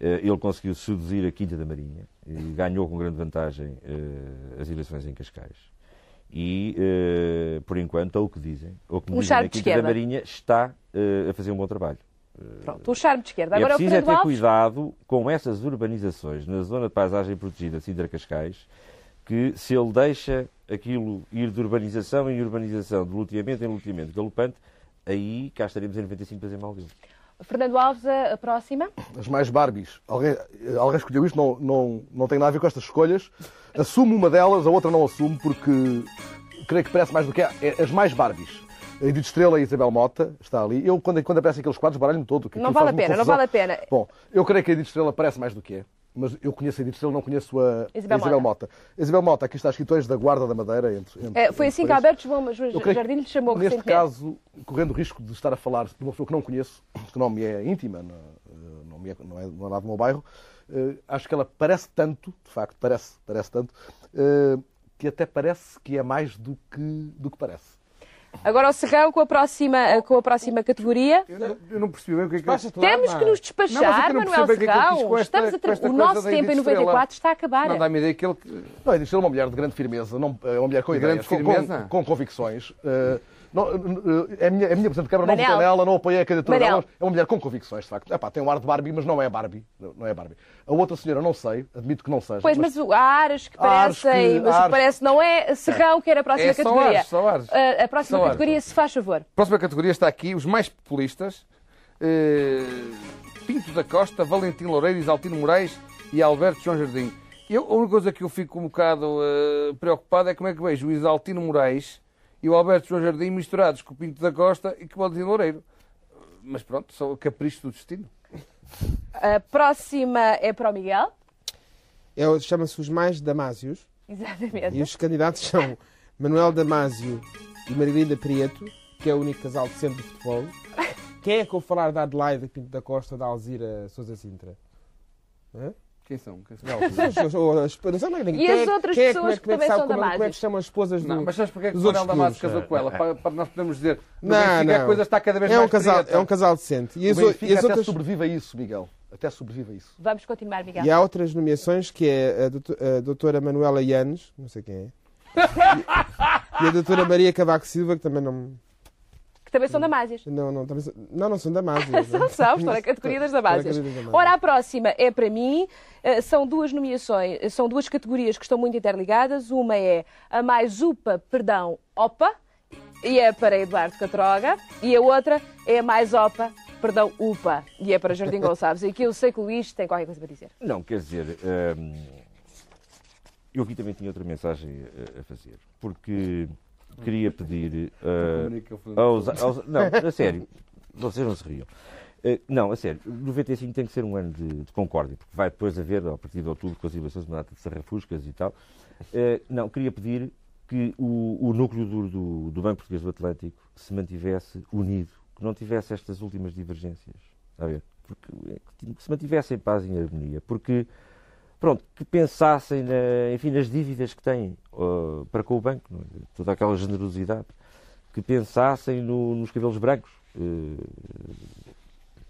Uh, ele conseguiu seduzir a Quinta da Marinha e ganhou com grande vantagem as eleições em Cascais. E, por enquanto, ou o que dizem, ou o que me um dizem, a Quinta da Marinha está a fazer um bom trabalho. Pronto, o charme de esquerda. Agora é preciso é ter Alves... cuidado com essas urbanizações na zona de paisagem protegida Sintra Cascais, que se ele deixa aquilo ir de urbanização em urbanização, de loteamento em loteamento galopante, aí cá estaremos em 95 fazer mal dele. Fernando Alves, a, próxima. As mais Barbies. Alguém, alguém escolheu isto, não, não, não tem nada a ver com estas escolhas. Assumo uma delas, a outra não assumo, porque creio que parece mais do que é, é as mais Barbies. A Edith Estrela e a Isabel Mota está ali. Eu, quando, quando aparecem aqueles quadros, baralho-me todo. Não vale a pena, não vale a pena. Bom, eu creio que a Edith Estrela parece mais do que é. Mas eu conheço a Edith Estrela, não conheço a Isabel, a Isabel Mota. Mota. Isabel Mota, aqui está escrito da Guarda da Madeira. Entre, entre, é, foi assim que Alberto João Jardim lhe chamou Neste caso, correndo o risco de estar a falar de uma pessoa que não conheço, que não me é íntima, não, não, me é, não, é, não é nada do meu bairro, uh, acho que ela parece tanto, de facto, parece, parece tanto, uh, que até parece que é mais do que, do que parece. Agora o Serrão com a próxima, com a próxima categoria. Eu não percebi bem o que é que ele... Temos que nos despachar, Manuel Serrão. Estamos a ter... O nosso tempo em 94 está a acabar. Não dá-me ideia que ele... Não, ele é uma mulher de grande firmeza, não, é uma mulher com De ideias, grande com, firmeza? com, com convicções. Uh, não, uh, é a minha, é a minha Presidente de Câmara, não Manel. votei nela, não apoiei a candidatura dela. É uma mulher com convicções, de facto. Epá, tem um ar de Barbie, mas não é Barbie. Não não é Barbie. A outra senhora, não sei, admito que não seja. Pois, mas o- há ares que Há ares parecem, que- mas o que ares- parece não é Serrão, que era a próxima É, são categoria. ares, são ares. A, a próxima São ares. categoria, se faz favor. Próxima categoria está aqui, os mais populistas. eh, Pinto da Costa, Valentim Loureiro, Isaltino Moraes e Alberto João Jardim. Eu, a única coisa que eu fico um bocado eh, preocupado é como é que vejo o Isaltino Moraes e o Alberto João Jardim misturados com o Pinto da Costa e com o Valentim Loureiro. Mas pronto, são caprichos do destino. A próxima é para o Miguel. É, o- Chama-se os mais Damásios. Exatamente. E os candidatos são Manuel Damásio e Margarida Prieto, que é o único casal decente de futebol. Quem é que eu vou falar da Adelaide Pinto da Costa da Alzira Sousa Sintra? Hã? Quem são? Quem Não, as- as- as- não sei mais ninguém. E Quem as é- outras quem é- pessoas como é- que como é também são como, é- como é que se chamam as esposas Não, do, mas sabes porque é que o Damasio clubes? casou com ela? Para, para nós podermos dizer Não, não. a coisa está cada vez é mais um casal, preta. É um casal decente. E o as, o- Benfica e as até outras... sobrevive a isso, Miguel. Até sobrevive a isso. Vamos continuar, Miguel. E há outras nomeações, que é a, doutor- a doutora Manuela Yanes, não sei quem é, e a doutora Maria Cavaco Silva, que também não... Que também são Damásias. Não, não, também, são- não, não são damásias. São, são, estão na categoria das Damásias. Ora, a próxima é para mim. Eh, São duas nomeações, são duas categorias que estão muito interligadas. Uma é a mais UPA, perdão, OPA, e é para Eduardo Catroga. E a outra é a mais OPA, perdão, UPA, e é para Jardim Gonçalves. E aqui eu sei que o Luís tem qualquer coisa para dizer. Não, quer dizer, hum, eu aqui também tinha outra mensagem a, a fazer, porque queria pedir uh, aos, aos- Não, a sério, vocês não se riam. Uh, não, a sério, 95 tem que ser um ano de, de concórdia, porque vai depois haver, a partir de outubro, com as eleições de data de Serrafuscas e tal. Uh, não, queria pedir que o, o núcleo duro do, do Banco Português do Atlântico se mantivesse unido, que não tivesse estas últimas divergências. A ver? Porque, que se mantivesse em paz e em harmonia. Porque, pronto, que pensassem na- enfim, nas dívidas que têm uh, para com o banco, não é? toda aquela generosidade. Que pensassem no- nos cabelos brancos. uh,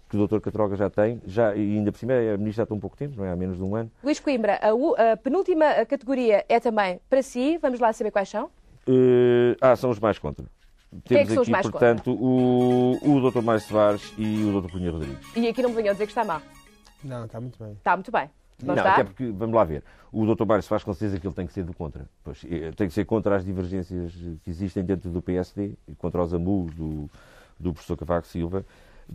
que o Dr. Catroga já tem, já, e ainda por cima a ministra há tão pouco tempo, não é? Há menos de um ano. Luís Coimbra, a, u- a penúltima categoria é também para si. Vamos lá saber quais são. Eh, ah, são os mais contra. É Temos os aqui, mais portanto, o, o Dr. Mais Soares e o Dr. Cunha Rodrigues. E aqui não me venham dizer que está mal. Não, está muito bem. Está muito bem. Não, está? até porque, vamos lá ver, o Dr. Mário Soares com certeza que ele tem que ser do contra. Pois, eh, tem que ser contra as divergências que existem dentro do PSD, contra os amuos do, do professor Cavaco Silva.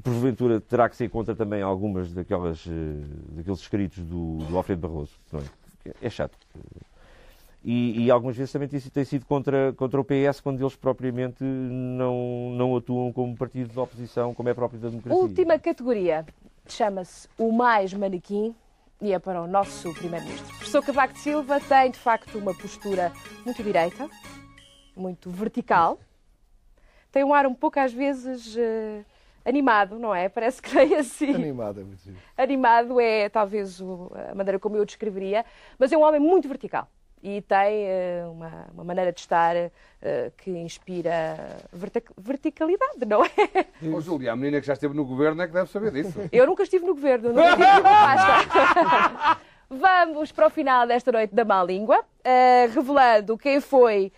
Porventura terá que ser contra também algumas daquelas, eh, daqueles escritos do, do Alfredo Barroso. Não é? é chato. E, e algumas vezes também tem, tem sido contra, contra o PS quando eles propriamente não, não atuam como partido de oposição, como é próprio da democracia. Última categoria chama-se o mais manequim e é para o nosso Primeiro-Ministro. O professor Cavaco de Silva tem, de facto, uma postura muito direita, muito vertical. Tem um ar um pouco, às vezes, eh, animado, não é? Parece que tem assim. Animado, é muito giro. Animado é talvez o- a maneira como eu o descreveria, mas é um homem muito vertical e tem eh, uma, uma maneira de estar eh, que inspira vertic- verticalidade, não é? Ô, Júlia, a menina que já esteve no governo é que deve saber disso. Eu nunca estive no governo, nunca estive numa pasta. Vamos para o final desta noite da má língua, eh, revelando quem foi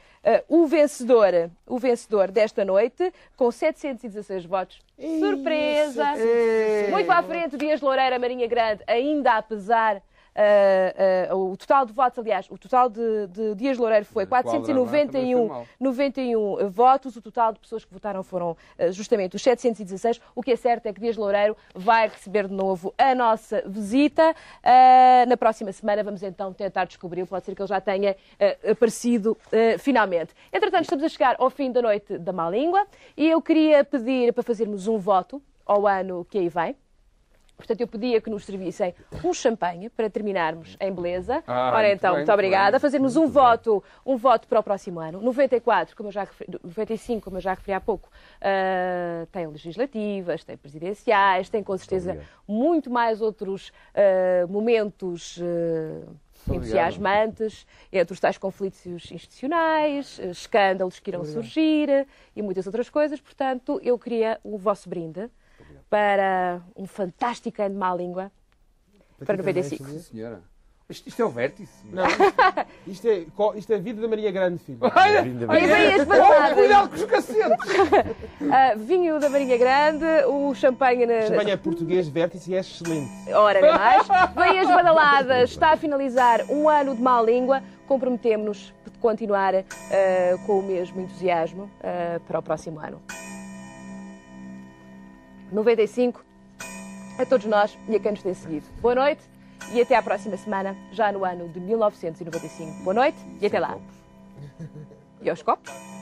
o vencedor, o vencedor desta noite, com 716 votos. Surpresa! Muito à frente, Dias Loureira, Marinha Grande, ainda apesar. Eh, eh, o total de votos, aliás, o total de, de Dias Loureiro foi Quadra lá também foi 491 mal. 91 votos. O total de pessoas que votaram foram eh, justamente os 716. O que é certo é que Dias Loureiro vai receber de novo a nossa visita. Na próxima semana vamos então tentar descobrir. Pode ser que ele já tenha aparecido finalmente. Entretanto, estamos a chegar ao fim da noite da má língua e eu queria pedir para fazermos um voto ao ano que aí vem. Portanto, eu pedia que nos servissem um champanhe para terminarmos em beleza. Ah, Ora então, muito muito obrigada. Fazermos um voto, um voto para o próximo ano. 94, como eu já referi, 95, como eu já referi há pouco, ah, tem legislativas, tem presidenciais, tem com certeza muito mais outros ah, momentos Obrigado. entusiasmantes, entre os tais conflitos institucionais, escândalos que irão Obrigado. surgir e muitas outras coisas. Portanto, eu queria o vosso brinde para um fantástico ano de má língua para 95. Sim, senhora. Isto, isto é o vértice. Não, isto é, co- isto é a vida da Maria Grande, filho. Olha, E bem as badaladas. Oh, cuidado com os cacetes. Ah, vinho da Marinha Grande, o champanhe na... Champanhe é português, vértice e é excelente. Ora, nem mais. Vem as badaladas, está a finalizar um ano de má língua. Comprometemos-nos de continuar ah, com o mesmo entusiasmo ah, para o próximo ano. 95 a todos nós e a quem nos tem seguido. Boa noite e até à próxima semana, já no ano de 1995. Boa noite e até lá. E aos copos?